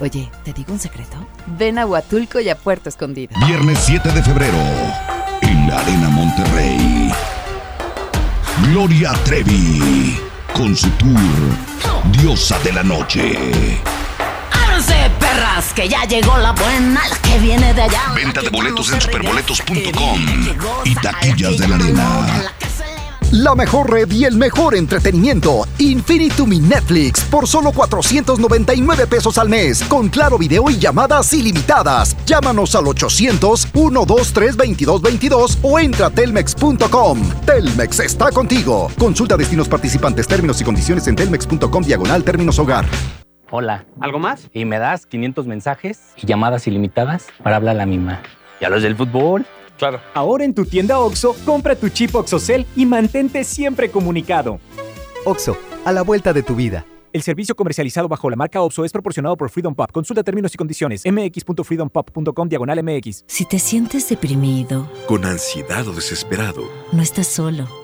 Oye, ¿te digo un secreto? Ven a Huatulco y a Puerto Escondido. Viernes 7 de febrero, en la Arena Monterrey. Gloria Trevi, con su tour Diosa de la Noche. ¡Ábranse, perras! Que ya llegó la buena, la que viene de allá. Venta de boletos en superboletos.com y taquillas de la arena. La mejor red y el mejor entretenimiento. Infinity Netflix por solo 499 pesos al mes. Con claro video y llamadas ilimitadas. Llámanos al 800-123-2222 o entra a telmex.com. Telmex está contigo. Consulta destinos participantes, términos y condiciones en telmex.com diagonal términos hogar. Hola. ¿Algo más? Y me das 500 mensajes y llamadas ilimitadas para hablar a la misma. ¿Y a los del fútbol? Claro. Ahora en tu tienda OXO, compra tu chip OXOCEL y mantente siempre comunicado. OXO, a la vuelta de tu vida. El servicio comercializado bajo la marca OPSO es proporcionado por Freedom Pop. Consulta términos y condiciones. mx.freedompop.com diagonal mx. Si te sientes deprimido, con ansiedad o desesperado, no estás solo.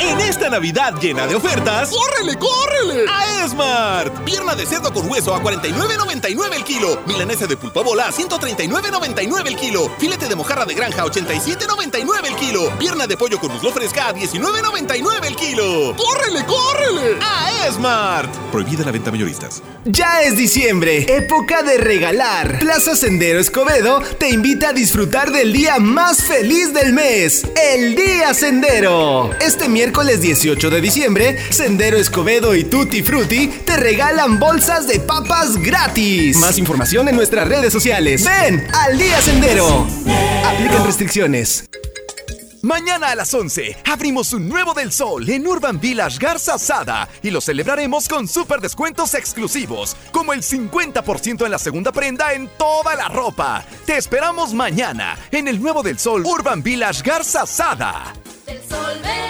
En esta Navidad llena de ofertas, ¡córrele, córrele! A Esmart. Pierna de cerdo con hueso a 49.99 el kilo. Milanesa de pulpa bola a 139.99 el kilo. Filete de mojarra de granja a 87.99 el kilo. Pierna de pollo con muslo fresca a 19.99 el kilo. ¡Córrele, córrele! A Esmart. Prohibida la venta mayoristas. Ya es diciembre, época de regalar. Plaza Sendero Escobedo te invita a disfrutar del día más feliz del mes, el Día Sendero. Este miércoles 18 de diciembre, Sendero Escobedo y Tutti Frutti te regalan bolsas de papas gratis. Más información en nuestras redes sociales. Ven al Día Sendero. Aplican restricciones. Mañana a las 11 abrimos un nuevo del sol en Urban Village Garza Sada y lo celebraremos con super descuentos exclusivos, como el 50% en la segunda prenda en toda la ropa. Te esperamos mañana en el nuevo del sol Urban Village Garza Sada. El sol.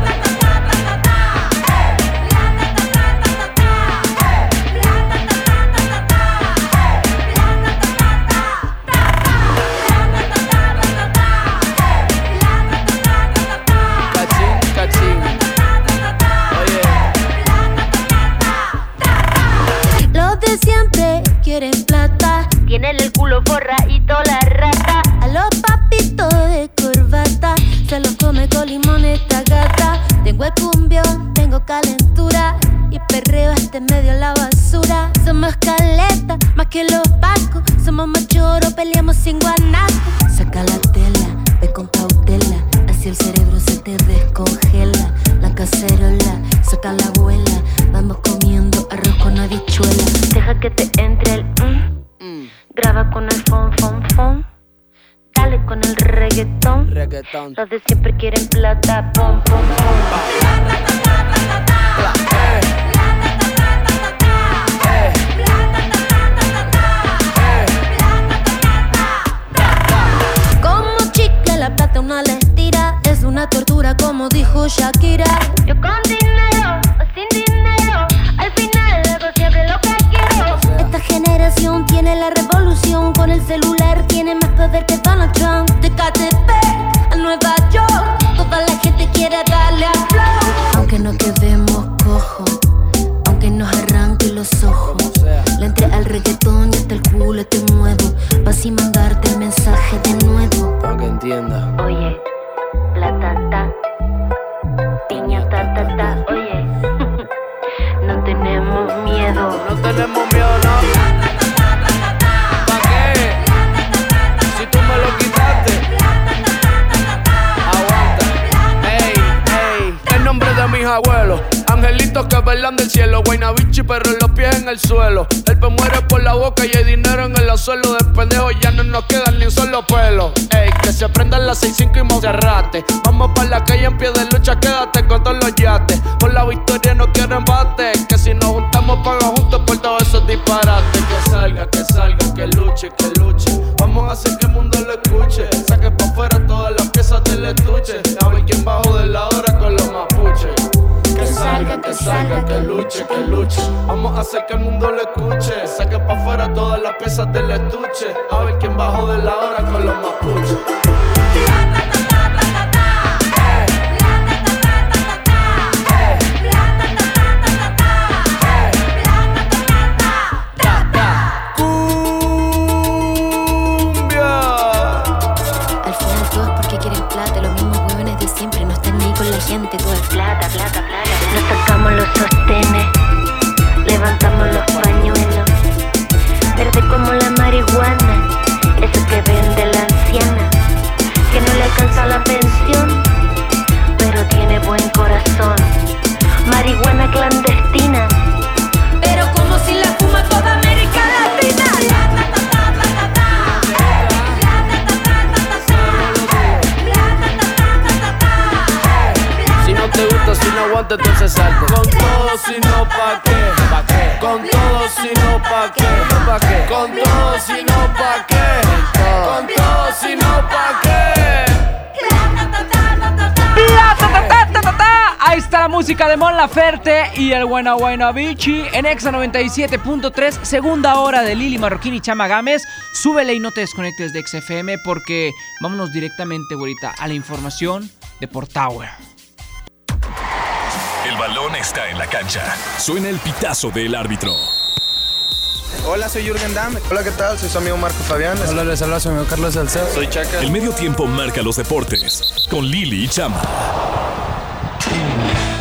aguanta, entonces salte. Con todo, si no, ¿pa' qué? ¿Pa' qué? Con todo, si no, ¿pa' qué? ¿Pa' qué? Con todo, si no, ¿pa' qué? Con todo, si no, ¿pa' qué? Bla, ta, ta, ta, ta, ta, ta. Ahí está la música de Mon Laferte y el Buena Buena Bichi en Exa 97.3, segunda hora de Lili Marroquín y Chama Gámez. Súbele y no te desconectes de XFM porque vámonos directamente, güerita, a la información de Portower. El balón está en la cancha. Suena el pitazo del árbitro. Hola, soy Jürgen Damm. Hola, ¿qué tal? Soy su amigo Marco Fabián. Hola, les habla su amigo Carlos Salcedo. Soy Chaca. El medio tiempo marca los deportes con Lili y Chama.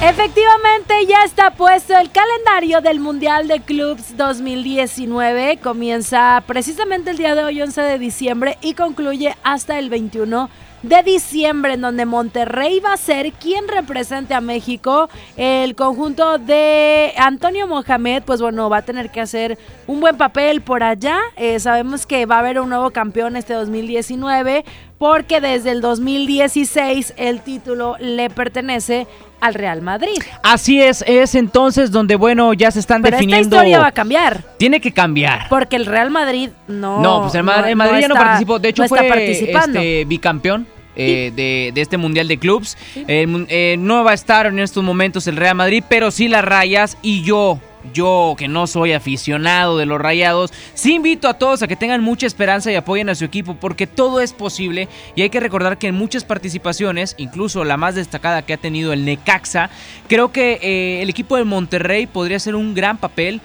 Efectivamente, ya está puesto el calendario del Mundial de Clubs 2019. Comienza precisamente el día de hoy, 11 de diciembre, y concluye hasta el 21 de diciembre, en donde Monterrey va a ser quien represente a México. El conjunto de Antonio Mohamed, pues bueno, va a tener que hacer un buen papel por allá. Eh, sabemos que va a haber un nuevo campeón este 2019, porque desde el 2016 el título le pertenece al Real Madrid. Así es, es entonces donde, bueno, ya se están Pero definiendo. esta historia va a cambiar. Tiene que cambiar. Porque el Real Madrid no. No, pues el, Ma- el Madrid ya no participó. De hecho, no fue este, bicampeón. eh, de, de este Mundial de Clubs. Eh, no va a estar en estos momentos el Real Madrid, pero sí las rayas. Y yo, yo que no soy aficionado de los Rayados, sí invito a todos a que tengan mucha esperanza y apoyen a su equipo porque todo es posible. Y hay que recordar que en muchas participaciones, incluso la más destacada que ha tenido el Necaxa, creo que eh, el equipo de Monterrey podría hacer un gran papel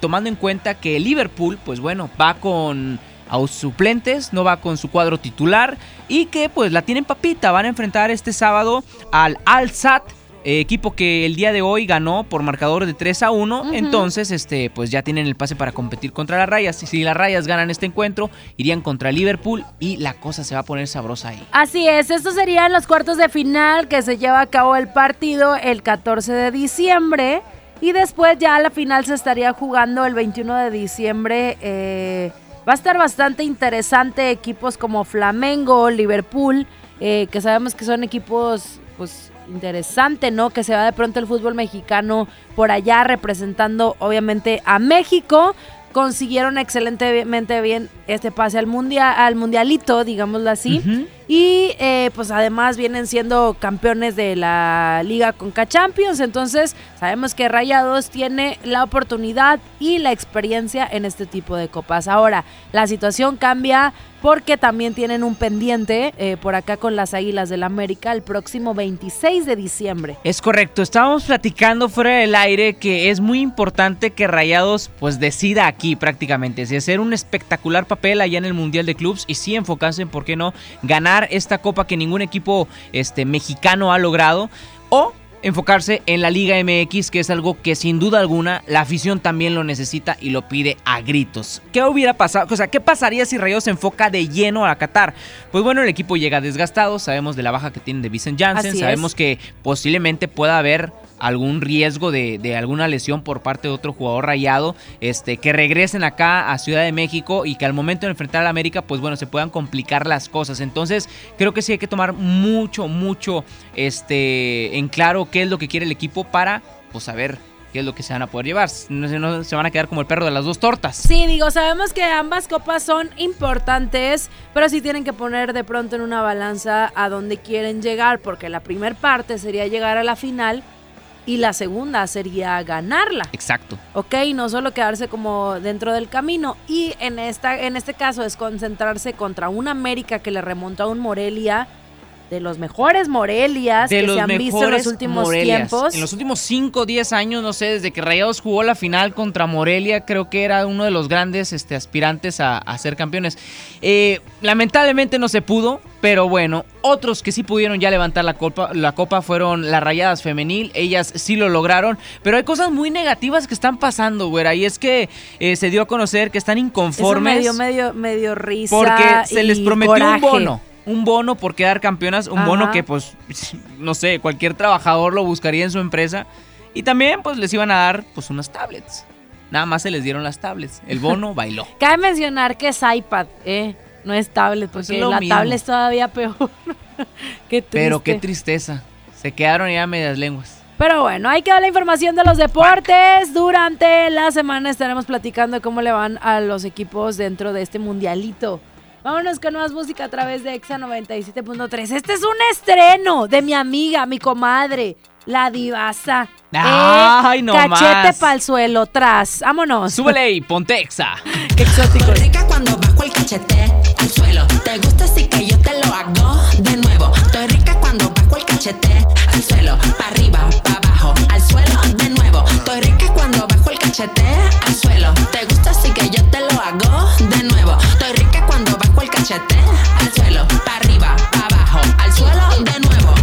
tomando en cuenta que Liverpool, pues bueno, va con a suplentes, no va con su cuadro titular y que pues la tienen papita, van a enfrentar este sábado al Al-Sat eh, equipo que el día de hoy ganó por marcador de 3 a 1. Entonces, este, pues ya tienen el pase para competir contra las rayas. Y si las rayas ganan este encuentro, irían contra Liverpool y la cosa se va a poner sabrosa ahí. Así es, estos serían los cuartos de final que se lleva a cabo el partido el 14 de diciembre. Y después ya la final se estaría jugando el 21 de diciembre. Eh, va a estar bastante interesante equipos como Flamengo, Liverpool, eh, que sabemos que son equipos pues interesante, ¿no? Que se va de pronto el fútbol mexicano por allá representando obviamente a México. Consiguieron excelentemente bien este pase al mundial, al mundialito, digámoslo así. Y eh, pues además vienen siendo campeones de la Liga Conca Champions. Entonces sabemos que Rayados tiene la oportunidad y la experiencia en este tipo de copas. Ahora, la situación cambia porque también tienen un pendiente eh, por acá con las Águilas del América el próximo 26 de diciembre. Es correcto, estábamos platicando fuera del aire que es muy importante que Rayados pues decida aquí prácticamente, si hacer un espectacular papel allá en el Mundial de Clubs y sí enfocarse en, ¿por qué no?, ganar esta copa que ningún equipo este, mexicano ha logrado o enfocarse en la Liga MX, que es algo que sin duda alguna la afición también lo necesita y lo pide a gritos. ¿Qué hubiera pasado? O sea, ¿qué pasaría si Rayo se enfoca de lleno a Qatar? Pues bueno, el equipo llega desgastado, sabemos de la baja que tiene de Vincent Janssen, sabemos que posiblemente pueda haber algún riesgo de, alguna lesión por parte de otro jugador rayado, este, que regresen acá a Ciudad de México y que al momento de enfrentar a la América, pues bueno, se puedan complicar las cosas. Entonces, creo que sí hay que tomar mucho, mucho este, en claro qué es lo que quiere el equipo para pues, saber qué es lo que se van a poder llevar. No, se van a quedar como el perro de las dos tortas. Sí, digo, sabemos que ambas copas son importantes, pero sí tienen que poner de pronto en una balanza a dónde quieren llegar, porque la primera parte sería llegar a la final y la segunda sería ganarla. Exacto. Ok, no solo quedarse como dentro del camino. Y en, esta, en este caso es concentrarse contra un América que le remonta a un Morelia de los mejores Morelias que se han visto en los últimos tiempos. En los últimos 5 o 10 años, no sé, desde que Rayados jugó la final contra Morelia, creo que era uno de los grandes este, aspirantes a, ser campeones. Eh, lamentablemente no se pudo, pero bueno, otros que sí pudieron ya levantar la copa, la copa fueron las Rayadas Femenil, ellas sí lo lograron, pero hay cosas muy negativas que están pasando, güera, y es que eh, se dio a conocer que están inconformes. medio, medio, medio risa. Porque se les prometió un bono un bono por quedar campeonas, un bono que pues, no sé, cualquier trabajador lo buscaría en su empresa. Y también pues les iban a dar pues unas tablets. Nada más se les dieron las tablets. El bono [LAUGHS] bailó. Cabe mencionar que es iPad, ¿eh? No es tablet, pues porque la tablet es todavía peor. [LAUGHS] qué Pero qué tristeza. Se quedaron ya medias lenguas. Pero bueno, ahí queda la información de los deportes. Durante la semana estaremos platicando cómo le van a los equipos dentro de este mundialito. Vámonos con más música a través de Exa 97.3. Este es un estreno de mi amiga, mi comadre, la divasa. Ay, no Cachete pa'l suelo, tras. Vámonos. Súbele y ponte Exa. Qué exótico. rica cuando bajo el cachete al suelo. Te gusta así que yo te lo hago de nuevo. Estoy rica cuando bajo el cachete al suelo. Pa' arriba, pa' abajo, al suelo de nuevo. Estoy rica cuando bajo el cachete al suelo. Te gusta así que yo te lo hago de nuevo. Estoy rica cuando el cachete al suelo, pa' arriba, pa' abajo, al suelo de nuevo.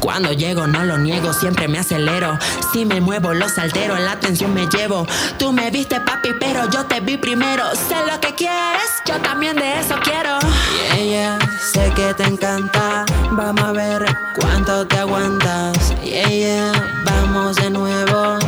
Cuando llego no lo niego, siempre me acelero. Si me muevo los altero, la atención me llevo. Tú me viste papi, pero yo te vi primero. Sé lo que quieres, yo también de eso quiero. Yeah, yeah, sé que te encanta. Vamos a ver cuánto te aguantas. Yeah, yeah, vamos de nuevo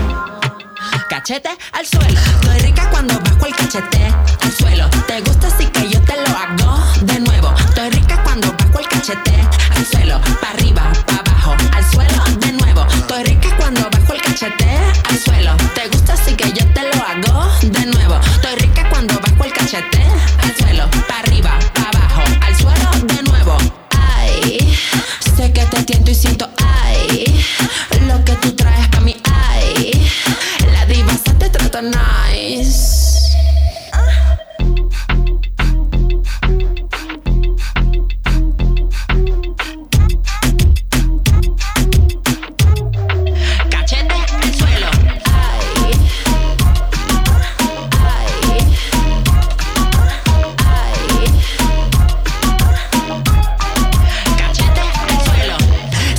cachete al suelo. Estoy rica cuando bajo el cachete al suelo. Te gusta así que yo te lo hago de nuevo. Estoy rica cuando bajo el cachete al suelo. Pa' arriba, pa' abajo, al suelo de nuevo. Estoy rica cuando bajo el cachete al suelo. Te gusta así que yo te lo hago de nuevo. Estoy rica cuando bajo el cachete al suelo. Pa' arriba, pa' abajo, al suelo de nuevo. Ay, sé que te tiento y siento ay. Lo que tú traes pa' mí, trato nice. Cachete en el suelo. Ay. Ay. Ay. Cachete en el suelo.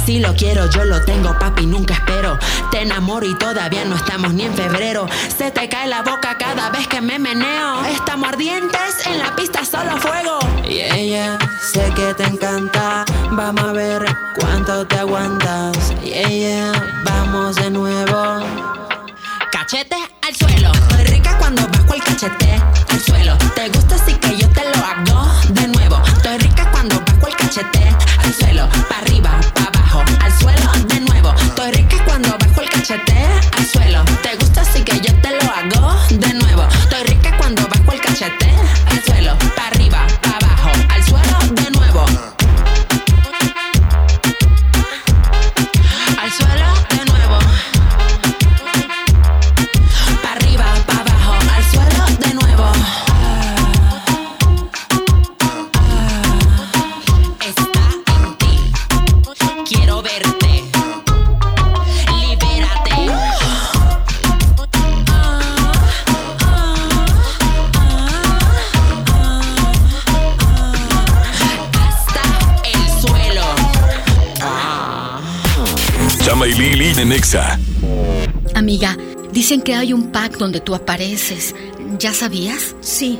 Si lo quiero, yo lo tengo, papi. Nunca y todavía no estamos ni en febrero. Se te cae la boca cada vez que me meneo. Estamos ardientes, en la pista solo fuego. Y ella, sé que te encanta. Vamos a ver cuánto te aguantas. Y ella, vamos de nuevo. Cachete al suelo. Estoy rica cuando bajo el cachete al suelo. Te gusta así que yo te lo hago de nuevo. Estoy rica cuando bajo el cachete al suelo. Pa' arriba, Amiga, dicen que hay un pack donde tú apareces. ¿Ya sabías? Sí.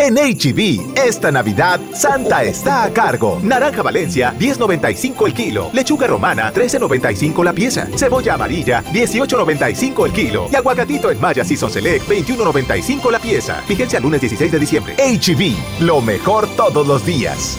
En HB, esta Navidad, Santa está a cargo. Naranja Valencia, 10.95 el kilo. Lechuga romana, 13.95 la pieza. Cebolla amarilla, 18.95 el kilo. Y aguacatito en Maya Season Select, 21.95 la pieza. Al lunes 16 de diciembre. HB, lo mejor todos los días.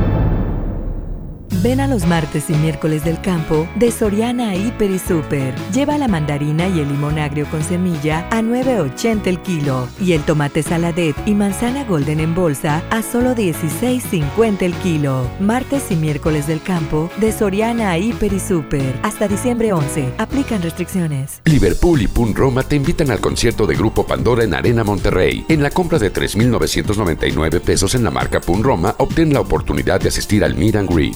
Ven a los martes y miércoles del campo de Soriana Hiper y Super. Lleva la mandarina y el limón agrio con semilla a 9.80 el kilo y el tomate saladet y manzana golden en bolsa a solo 16.50 el kilo. Martes y miércoles del campo de Soriana Hiper y Super. Hasta diciembre 11. Aplican restricciones. Liverpool y Pun Roma te invitan al concierto de Grupo Pandora en Arena Monterrey. En la compra de 3.999 pesos en la marca Pun Roma, obtén la oportunidad de asistir al Meet and Greet.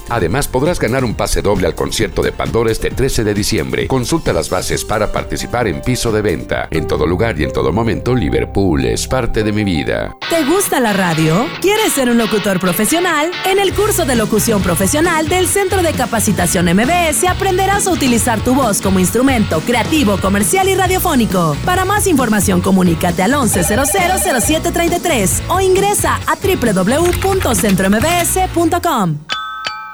Podrás ganar un pase doble al concierto de Pandora este 13 de diciembre. Consulta las bases para participar en piso de venta. En todo lugar y en todo momento, Liverpool es parte de mi vida. ¿Te gusta la radio? ¿Quieres ser un locutor profesional? En el curso de locución profesional del Centro de Capacitación MBS aprenderás a utilizar tu voz como instrumento creativo, comercial y radiofónico. Para más información, comunícate al 11000733 o ingresa a www.centrombs.com.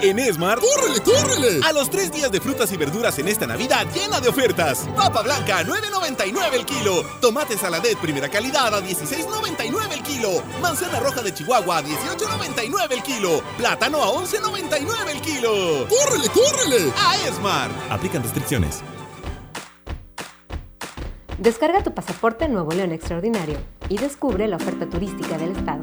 En Esmar, ¡córrele, córrele! A los tres días de frutas y verduras en esta Navidad llena de ofertas. Papa blanca a 9.99 el kilo. Tomate saladet primera calidad a 16.99 el kilo. Manzana roja de Chihuahua a 18.99 el kilo. Plátano a 11.99 el kilo. ¡Córrele, córrele! A Esmar. Aplican restricciones. Descarga tu pasaporte Nuevo León Extraordinario y descubre la oferta turística del estado.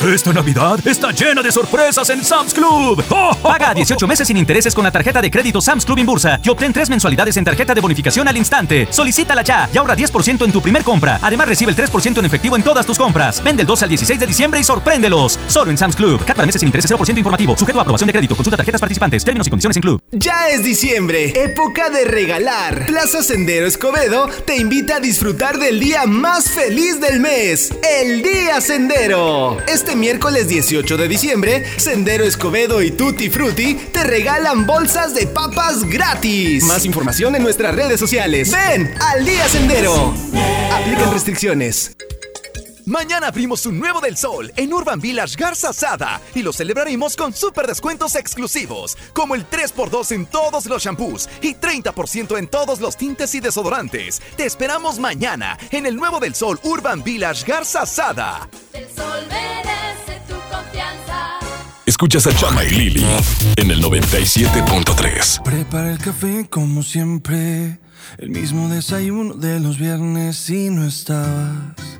Esta Navidad está llena de sorpresas en Sam's Club. ¡Oh! [LAUGHS] Paga 18 meses sin intereses con la tarjeta de crédito Sam's Club Inbursa y obtén 3 mensualidades en tarjeta de bonificación al instante. Solicítala ya y ahorra 10% en tu primer compra. Además recibe el 3% en efectivo en todas tus compras. Vende el 2 al 16 de diciembre y sorpréndelos. Solo en Sam's Club. Cat para meses sin intereses 0% informativo. Sujeto a aprobación de crédito. Consulta tarjetas participantes. Términos y condiciones en Club. Ya es diciembre, época de regalar. Plaza Sendero Escobedo te invita a disfrutar del día más feliz del mes, el Día Sendero. Este miércoles 18 de diciembre, Sendero Escobedo y Tutti Frutti te regalan bolsas de papas gratis. Más información en nuestras redes sociales. Ven al Día Sendero. Aplican restricciones. Mañana abrimos un nuevo del sol en Urban Village Garza Sada y lo celebraremos con super descuentos exclusivos, como el 3x2 en todos los shampoos y 30% en todos los tintes y desodorantes. Te esperamos mañana en el nuevo del sol Urban Village Garza Sada. El sol merece tu confianza. Escuchas a Chama y Lili en el 97.3. Prepara el café como siempre, el mismo desayuno de los viernes y no estabas.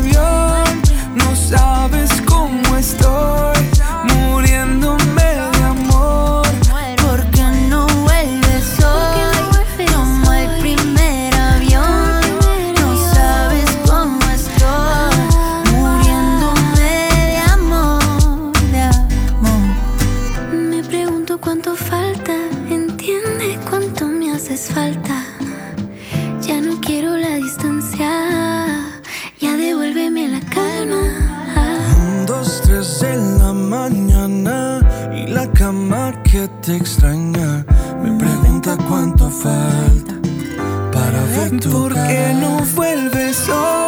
te extraña me pregunta cuánto falta para ver tu ¿Por qué no vuelves hoy?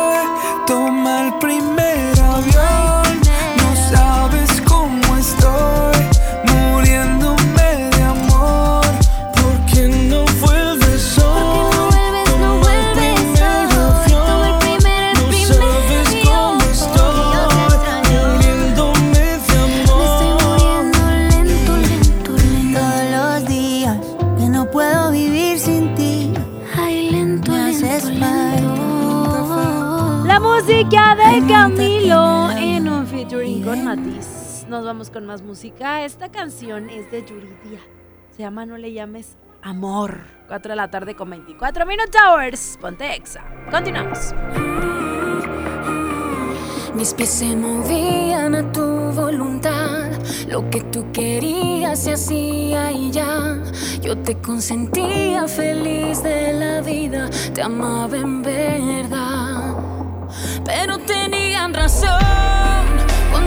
Nos vamos con más música. Esta canción es de Yuridia. Se llama No le llames amor. 4 de la tarde con 24 Minute Towers. Ponte exa. Continuamos. Mis pies se movían a tu voluntad. Lo que tú querías se hacía y ya. Yo te consentía feliz de la vida. Te amaba en verdad. Pero tenían razón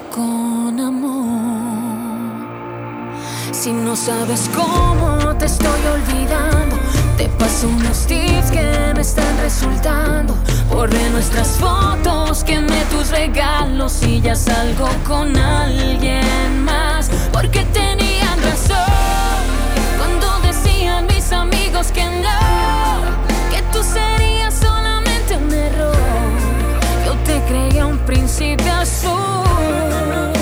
con amor. Si no sabes cómo te estoy olvidando, te paso unos tips que me están resultando. Borré nuestras fotos, quemé tus regalos y ya salgo con alguien más. Porque tenían razón cuando decían mis amigos que no, que tú serías creía un príncipe azul.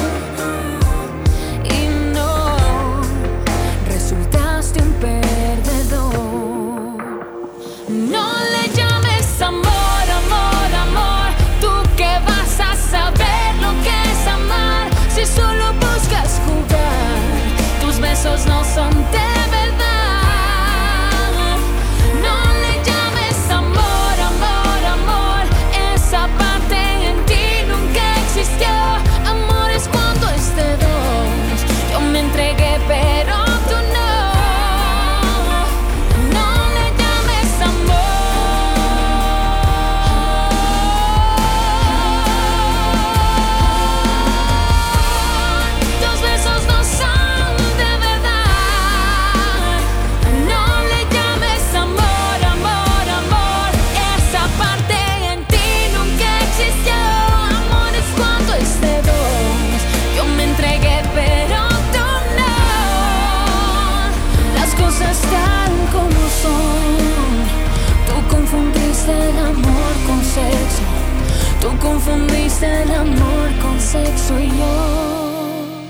El amor con sexo y yo.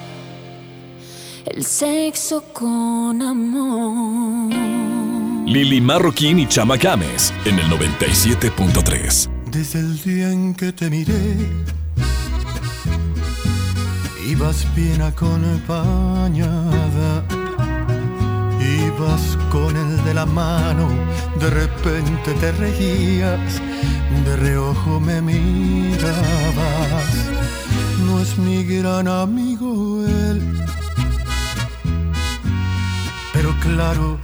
El sexo con amor. Lili Marroquín y Chama Games en el 97.3. Desde el día en que te miré, ibas bien acompañada. Ibas con el de la mano, de repente te reías reojo me mirabas. No es mi gran amigo él, pero claro,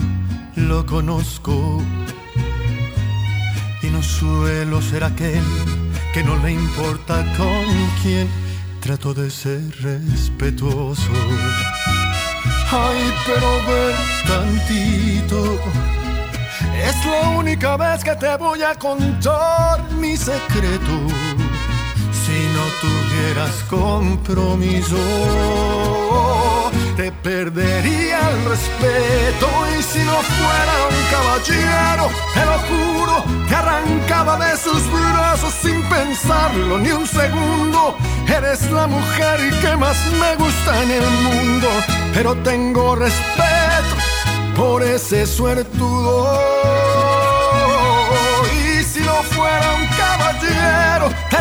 lo conozco. Y no suelo ser aquel que no le importa con quién trato de ser respetuoso. Ay, pero ver tantito es la única vez que te voy a contar mi secreto. Si no tuvieras compromiso, te perdería el respeto. Y si no fuera un caballero, te lo juro, te arrancaba de sus brazos sin pensarlo ni un segundo. Eres la mujer que más me gusta en el mundo, pero tengo respeto por ese suertudo.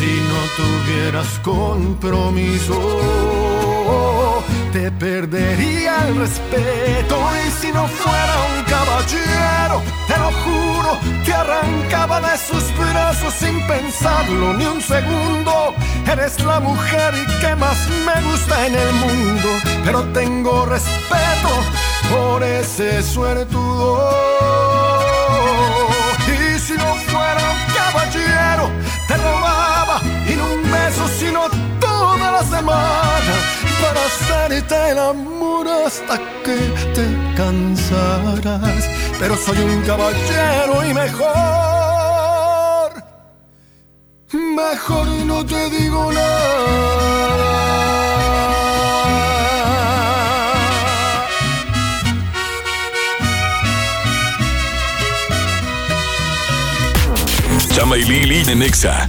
Si no tuvieras compromiso, te perdería el respeto. Y si no fuera un caballero, te lo juro, te arrancaba de sus brazos sin pensarlo ni un segundo. Eres la mujer que más me gusta en el mundo, pero tengo respeto por ese suertudo. Semana para hacerte el amor hasta que te cansarás. Pero soy un caballero y mejor, mejor no te digo nada. Chama y Lili en Nexa.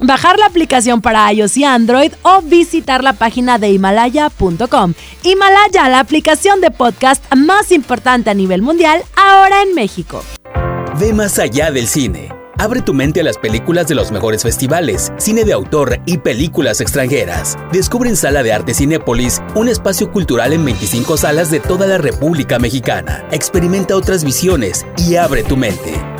bajar la aplicación para iOS y Android o visitar la página de himalaya.com. Himalaya, la aplicación de podcast más importante a nivel mundial, ahora en México. Ve más allá del cine. Abre tu mente a las películas de los mejores festivales, cine de autor y películas extranjeras. Descubre en Sala de Arte Cinépolis un espacio cultural en 25 salas de toda la República Mexicana. Experimenta otras visiones y abre tu mente.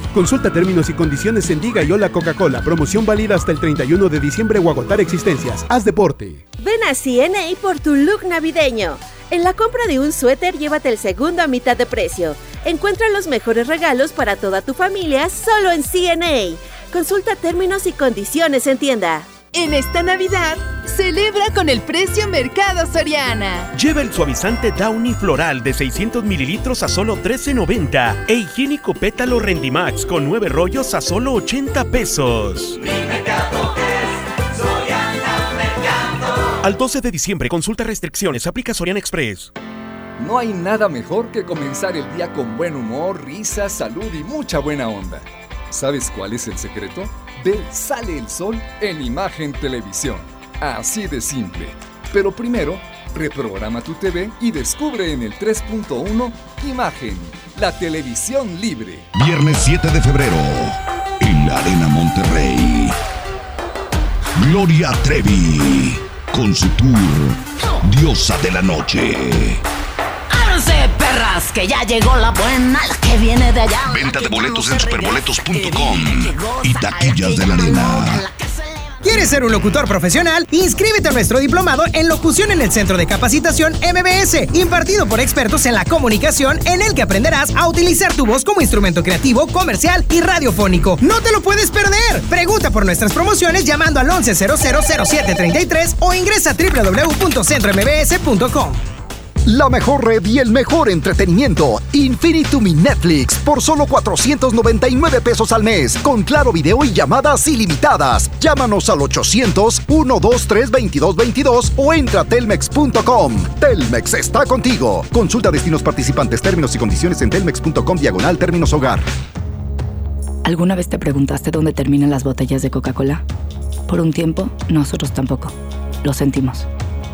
Consulta términos y condiciones en Diga y Hola Coca-Cola. Promoción válida hasta el 31 de diciembre o agotar existencias. Haz deporte. Ven a CNA por tu look navideño. En la compra de un suéter, llévate el segundo a mitad de precio. Encuentra los mejores regalos para toda tu familia solo en CNA. Consulta términos y condiciones en tienda. En esta Navidad, celebra con el precio Mercado Soriana. Lleva el suavizante Downy Floral de 600 mililitros a solo $13.90 e higiénico pétalo Rendimax con 9 rollos a solo 80 pesos. Al 12 de diciembre, consulta restricciones, aplica Sorian Express. No hay nada mejor que comenzar el día con buen humor, risas, salud y mucha buena onda. ¿Sabes cuál es el secreto? Ver Sale el Sol en Imagen Televisión. Así de simple. Pero primero, reprograma tu TV y descubre en el 3.1 Imagen, la televisión libre. Viernes 7 de febrero, en la Arena Monterrey. Gloria Trevi con su tour Diosa de la Noche. Ábranse, perras, que ya llegó la buena, la que viene de allá. Venta de boletos en superboletos.com y taquillas de la arena. ¿Quieres ser un locutor profesional? Inscríbete a nuestro diplomado en locución en el Centro de Capacitación MBS, impartido por expertos en la comunicación, en el que aprenderás a utilizar tu voz como instrumento creativo, comercial y radiofónico. ¡No te lo puedes perder! Pregunta por nuestras promociones llamando al 11000733 o ingresa a www.centrombs.com. La mejor red y el mejor entretenimiento. Infinitum Netflix por solo 499 pesos al mes. Con claro video y llamadas ilimitadas. Llámanos al 800-123-2222 o entra a telmex.com. Telmex está contigo. Consulta destinos participantes, términos y condiciones en telmex.com diagonal términos hogar. ¿Alguna vez te preguntaste dónde terminan las botellas de Coca-Cola? Por un tiempo, nosotros tampoco. Lo sentimos.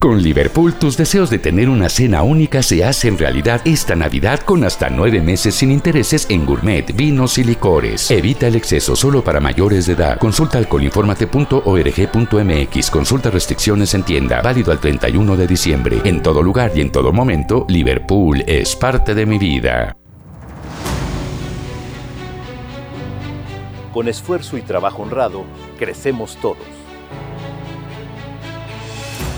Con Liverpool, tus deseos de tener una cena única se hacen realidad esta Navidad con hasta nueve meses sin intereses en gourmet, vinos y licores. Evita el exceso solo para mayores de edad. Consulta alcoholinformate.org.mx. Consulta restricciones en tienda. Válido al 31 de diciembre. En todo lugar y en todo momento, Liverpool es parte de mi vida. Con esfuerzo y trabajo honrado, crecemos todos.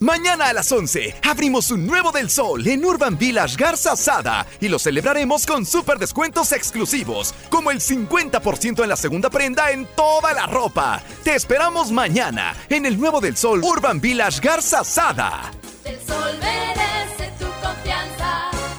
Mañana a las 11 abrimos un nuevo del sol en Urban Village Garza Sada y lo celebraremos con super descuentos exclusivos, como el 50% en la segunda prenda en toda la ropa. Te esperamos mañana en el nuevo del sol Urban Village Garza Sada. El sol merece.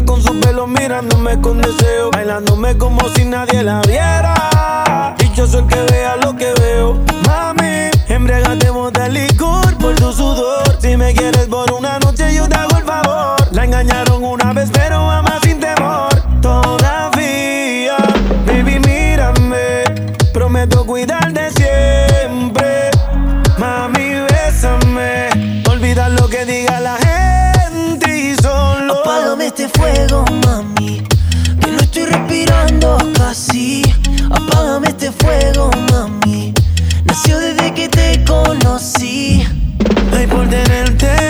Y con su pelo mirándome con deseo. Bailándome como si nadie la viera. Dichoso el que vea lo que veo. Mami, embriagatemos de licor por tu sudor. Si me quieres por una noche, yo te hago el favor. La engañaron una vez, pero ama sin temor. Todavía, baby, mírame. Prometo cuidarte siempre. Mami, bésame. Olvida lo que diga la gente y este fuego, mami. Que no estoy respirando casi. Apágame este fuego, mami. Nació desde que te conocí. Ay, por tenerte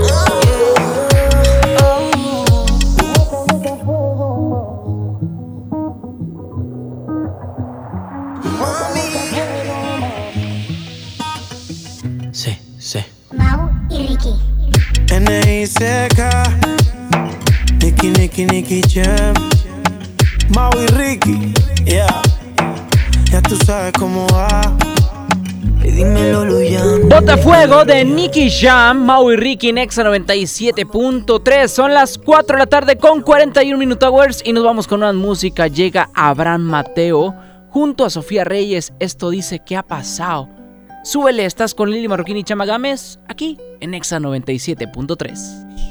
De Nicky Jam, Mau y Ricky, Nexa 97.3. Son las 4 de la tarde con 41 Minute Hours y nos vamos con una música. Llega Abraham Mateo junto a Sofía Reyes. Esto dice: ¿Qué ha pasado? Súbele, estás con Lili Marroquín y Chama Gámez aquí en Nexa 97.3.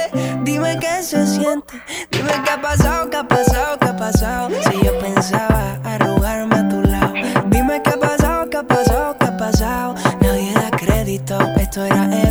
Dime qué se siente, dime qué ha pasado, qué ha pasado, qué ha pasado. Si yo pensaba arrugarme a tu lado, dime qué ha pasado, qué ha pasado, qué ha pasado. Nadie da crédito, esto era épico.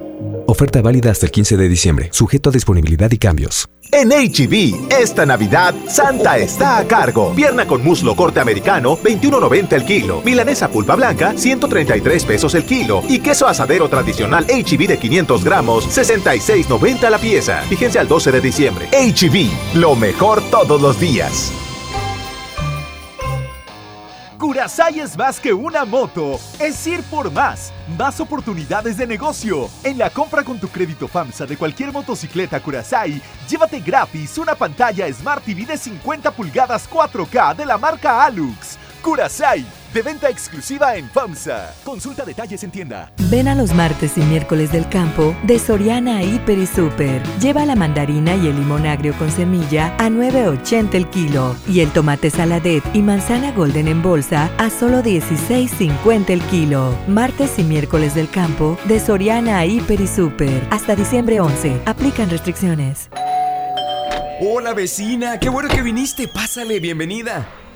Oferta válida hasta el 15 de diciembre, sujeto a disponibilidad y cambios. En HB, esta Navidad, Santa está a cargo. Pierna con muslo corte americano, 21.90 el kilo. Milanesa pulpa blanca, 133 pesos el kilo. Y queso asadero tradicional HB de 500 gramos, 66.90 la pieza. Fíjense al 12 de diciembre. HB, lo mejor todos los días. Curasai es más que una moto, es ir por más, más oportunidades de negocio. En la compra con tu crédito FAMSA de cualquier motocicleta Curasai, llévate gratis una pantalla Smart TV de 50 pulgadas 4K de la marca Alux. Curasai, de venta exclusiva en FAMSA. Consulta detalles en tienda. Ven a los martes y miércoles del campo de Soriana Hiper y Super. Lleva la mandarina y el limón agrio con semilla a 9.80 el kilo y el tomate saladet y manzana golden en bolsa a solo 16.50 el kilo. Martes y miércoles del campo de Soriana Hiper y Super. Hasta diciembre 11. Aplican restricciones. Hola vecina, qué bueno que viniste. Pásale, bienvenida.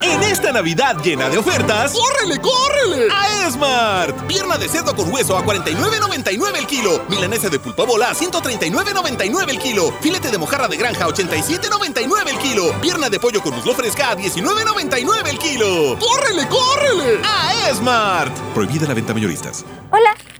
En esta Navidad llena de ofertas, ¡Córrele, córrele! a Esmart. Pierna de cerdo con hueso a 49.99 el kilo. Milanesa de pulpa bola a 139.99 el kilo. Filete de mojarra de granja a 87.99 el kilo. Pierna de pollo con muslo fresca a 19.99 el kilo. ¡Córrele, córrele! A Esmart. Prohibida la venta mayoristas. Hola.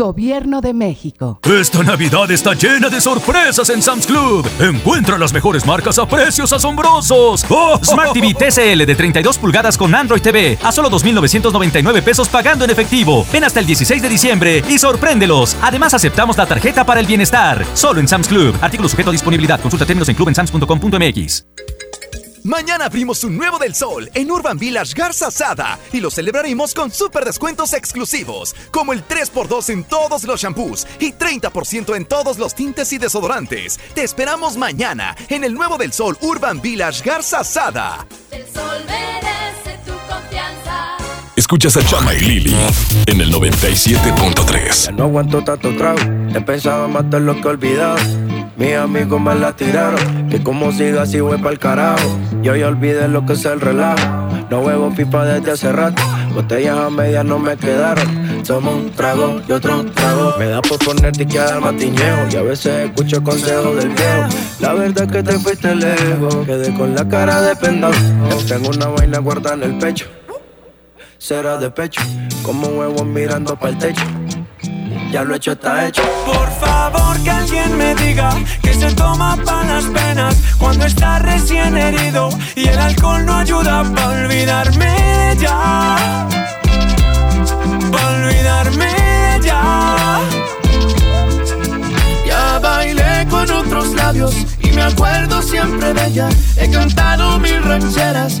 Gobierno de México. Esta Navidad está llena de sorpresas en Sam's Club. Encuentra las mejores marcas a precios asombrosos. ¡Oh! [LAUGHS] Smart TV TCL de 32 pulgadas con Android TV a solo 2.999 pesos pagando en efectivo. Ven hasta el 16 de diciembre y sorpréndelos. Además aceptamos la tarjeta para el bienestar. Solo en Sam's Club. Artículo sujeto a disponibilidad. Consulta términos en clubensams.com.mx. Mañana abrimos un nuevo del sol en Urban Village Garza Sada y lo celebraremos con super descuentos exclusivos, como el 3x2 en todos los shampoos y 30% en todos los tintes y desodorantes. Te esperamos mañana en el nuevo del sol Urban Village Garza Sada. El sol merece. Escuchas a Chama y Lili en el 97.3. No aguanto tanto trago, he pensado en matar lo que he olvidado. Mis amigos me la tiraron, que como siga así voy pa'l carajo. Yo ya olvidé lo que es el relajo, no huevo pipa desde hace rato. Botellas a medias no me quedaron, somos un trago y otro trago. Me da por ponerte y quedar matiñejo, y a veces escucho consejos del viejo. La verdad es que te fuiste lejos, quedé con la cara de pendejo. Tengo una vaina guardada en el pecho será de pecho, como huevo mirando para el techo. Ya lo hecho está hecho. Por favor que alguien me diga que se toma para las penas cuando está recién herido y el alcohol no ayuda para olvidarme de ya. Para olvidarme de ya. Ya bailé con otros labios y me acuerdo siempre de ella. He cantado mil rancheras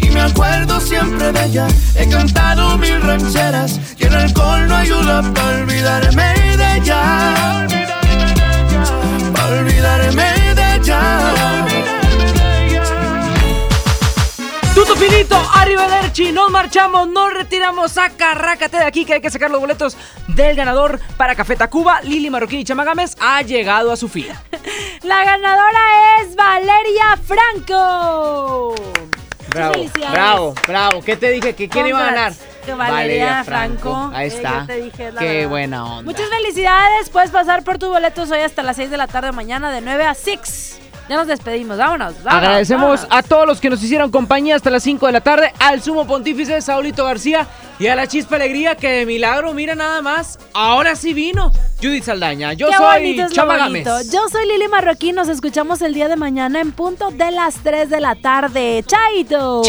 y me acuerdo siempre de ella. He cantado mil rancheras y el alcohol no ayuda para olvidarme de ella. Para olvidarme Tuto finito, Arrivederci, nos marchamos, nos retiramos, saca, rácate de aquí que hay que sacar los boletos del ganador para Café Tacuba. Lili Marroquín y Chamagames ha llegado a su fin. [LAUGHS] La ganadora es Valeria Franco. Bravo, felicidades. bravo, bravo. ¿Qué te dije? ¿Que quién iba a ganar? Valeria, Franco. Ahí Eh, está. te dije, Qué verdad. buena onda. Muchas felicidades. Puedes pasar por tus boletos hoy hasta las 6 de la tarde mañana de 9 a 6. Ya nos despedimos. Vámonos. vámonos, vámonos. vámonos. Ah. a todos los que nos hicieron compañía hasta las 5 de la tarde, al sumo pontífice Saulito García y a la chispa alegría que de milagro, mira nada más, ahora sí vino. Judith Saldaña, yo Qué soy Chama. Gámez. Yo soy Lili Marroquín. Nos escuchamos el día de mañana en punto de las 3 de la tarde. ¡Chaito!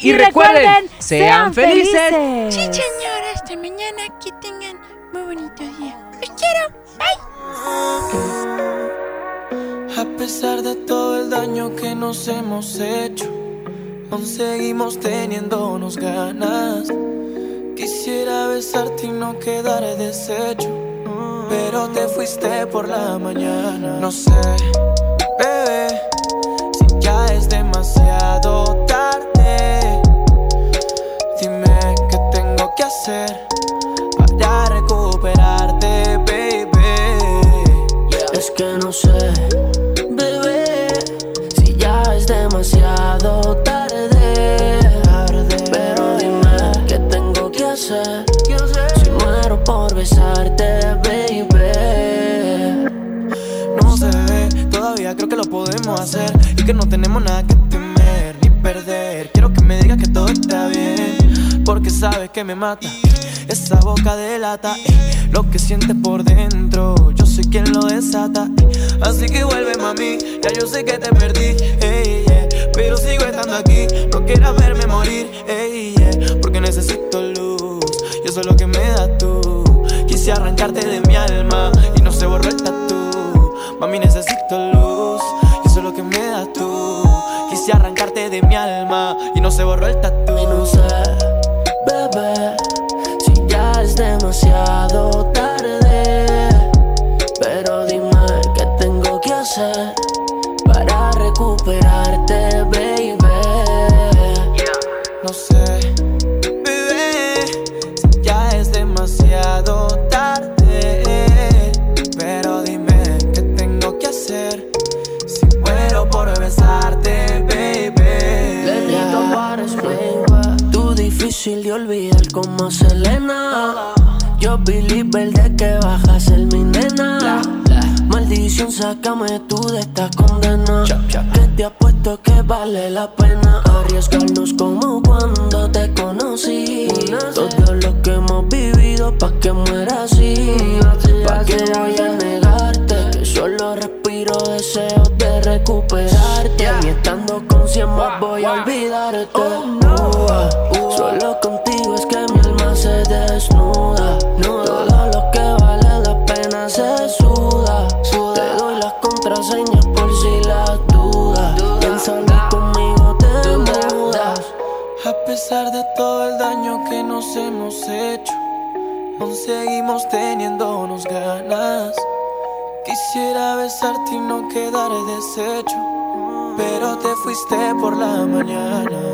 Y recuerden, sean felices. felices. Sí, señora, hasta mañana. Que tengan muy bonito día. Los quiero. Bye. Pesar de todo el daño que nos hemos hecho, aún seguimos teniéndonos ganas. Quisiera besarte y no quedar deshecho, pero te fuiste por la mañana. No sé, bebé, si ya es demasiado tarde. Dime qué tengo que hacer podemos hacer y que no tenemos nada que temer ni perder. Quiero que me digas que todo está bien, porque sabes que me mata. Esa boca delata eh, lo que sientes por dentro. Yo soy quien lo desata. Eh, así que vuelve, mami. Ya yo sé que te perdí, hey, yeah, pero sigo estando aquí. No quieras verme morir, hey, yeah, porque necesito luz. Yo soy lo que me das tú. Quise arrancarte de mi alma y no se borró el tatu. Mami, necesito luz. Eso es lo que me da tú. Quise arrancarte de mi alma. Y no se borró el tatu. Y no sé, bebé es demasiado tarde. Pero dime qué tengo que hacer para recuperarte, baby. No sé, como Selena. Yo believer de que bajas el mi nena. Maldición, sácame tú de esta condena. Que te apuesto que vale la pena arriesgarnos como cuando te conocí. Todo lo que hemos vivido pa' que muera así. Pa' que voy a negarte. Solo respiro deseos de recuperarte. Y estando con cien más voy a olvidarte. Solo contigo es que alma se desnuda. Todo lo que vale la pena se suda. Te doy las contraseñas por si las dudas. En salir conmigo te mudas. A pesar de todo el daño que nos hemos hecho, aún seguimos teniéndonos ganas. Quisiera besarte y no quedar deshecho, pero te fuiste por la mañana.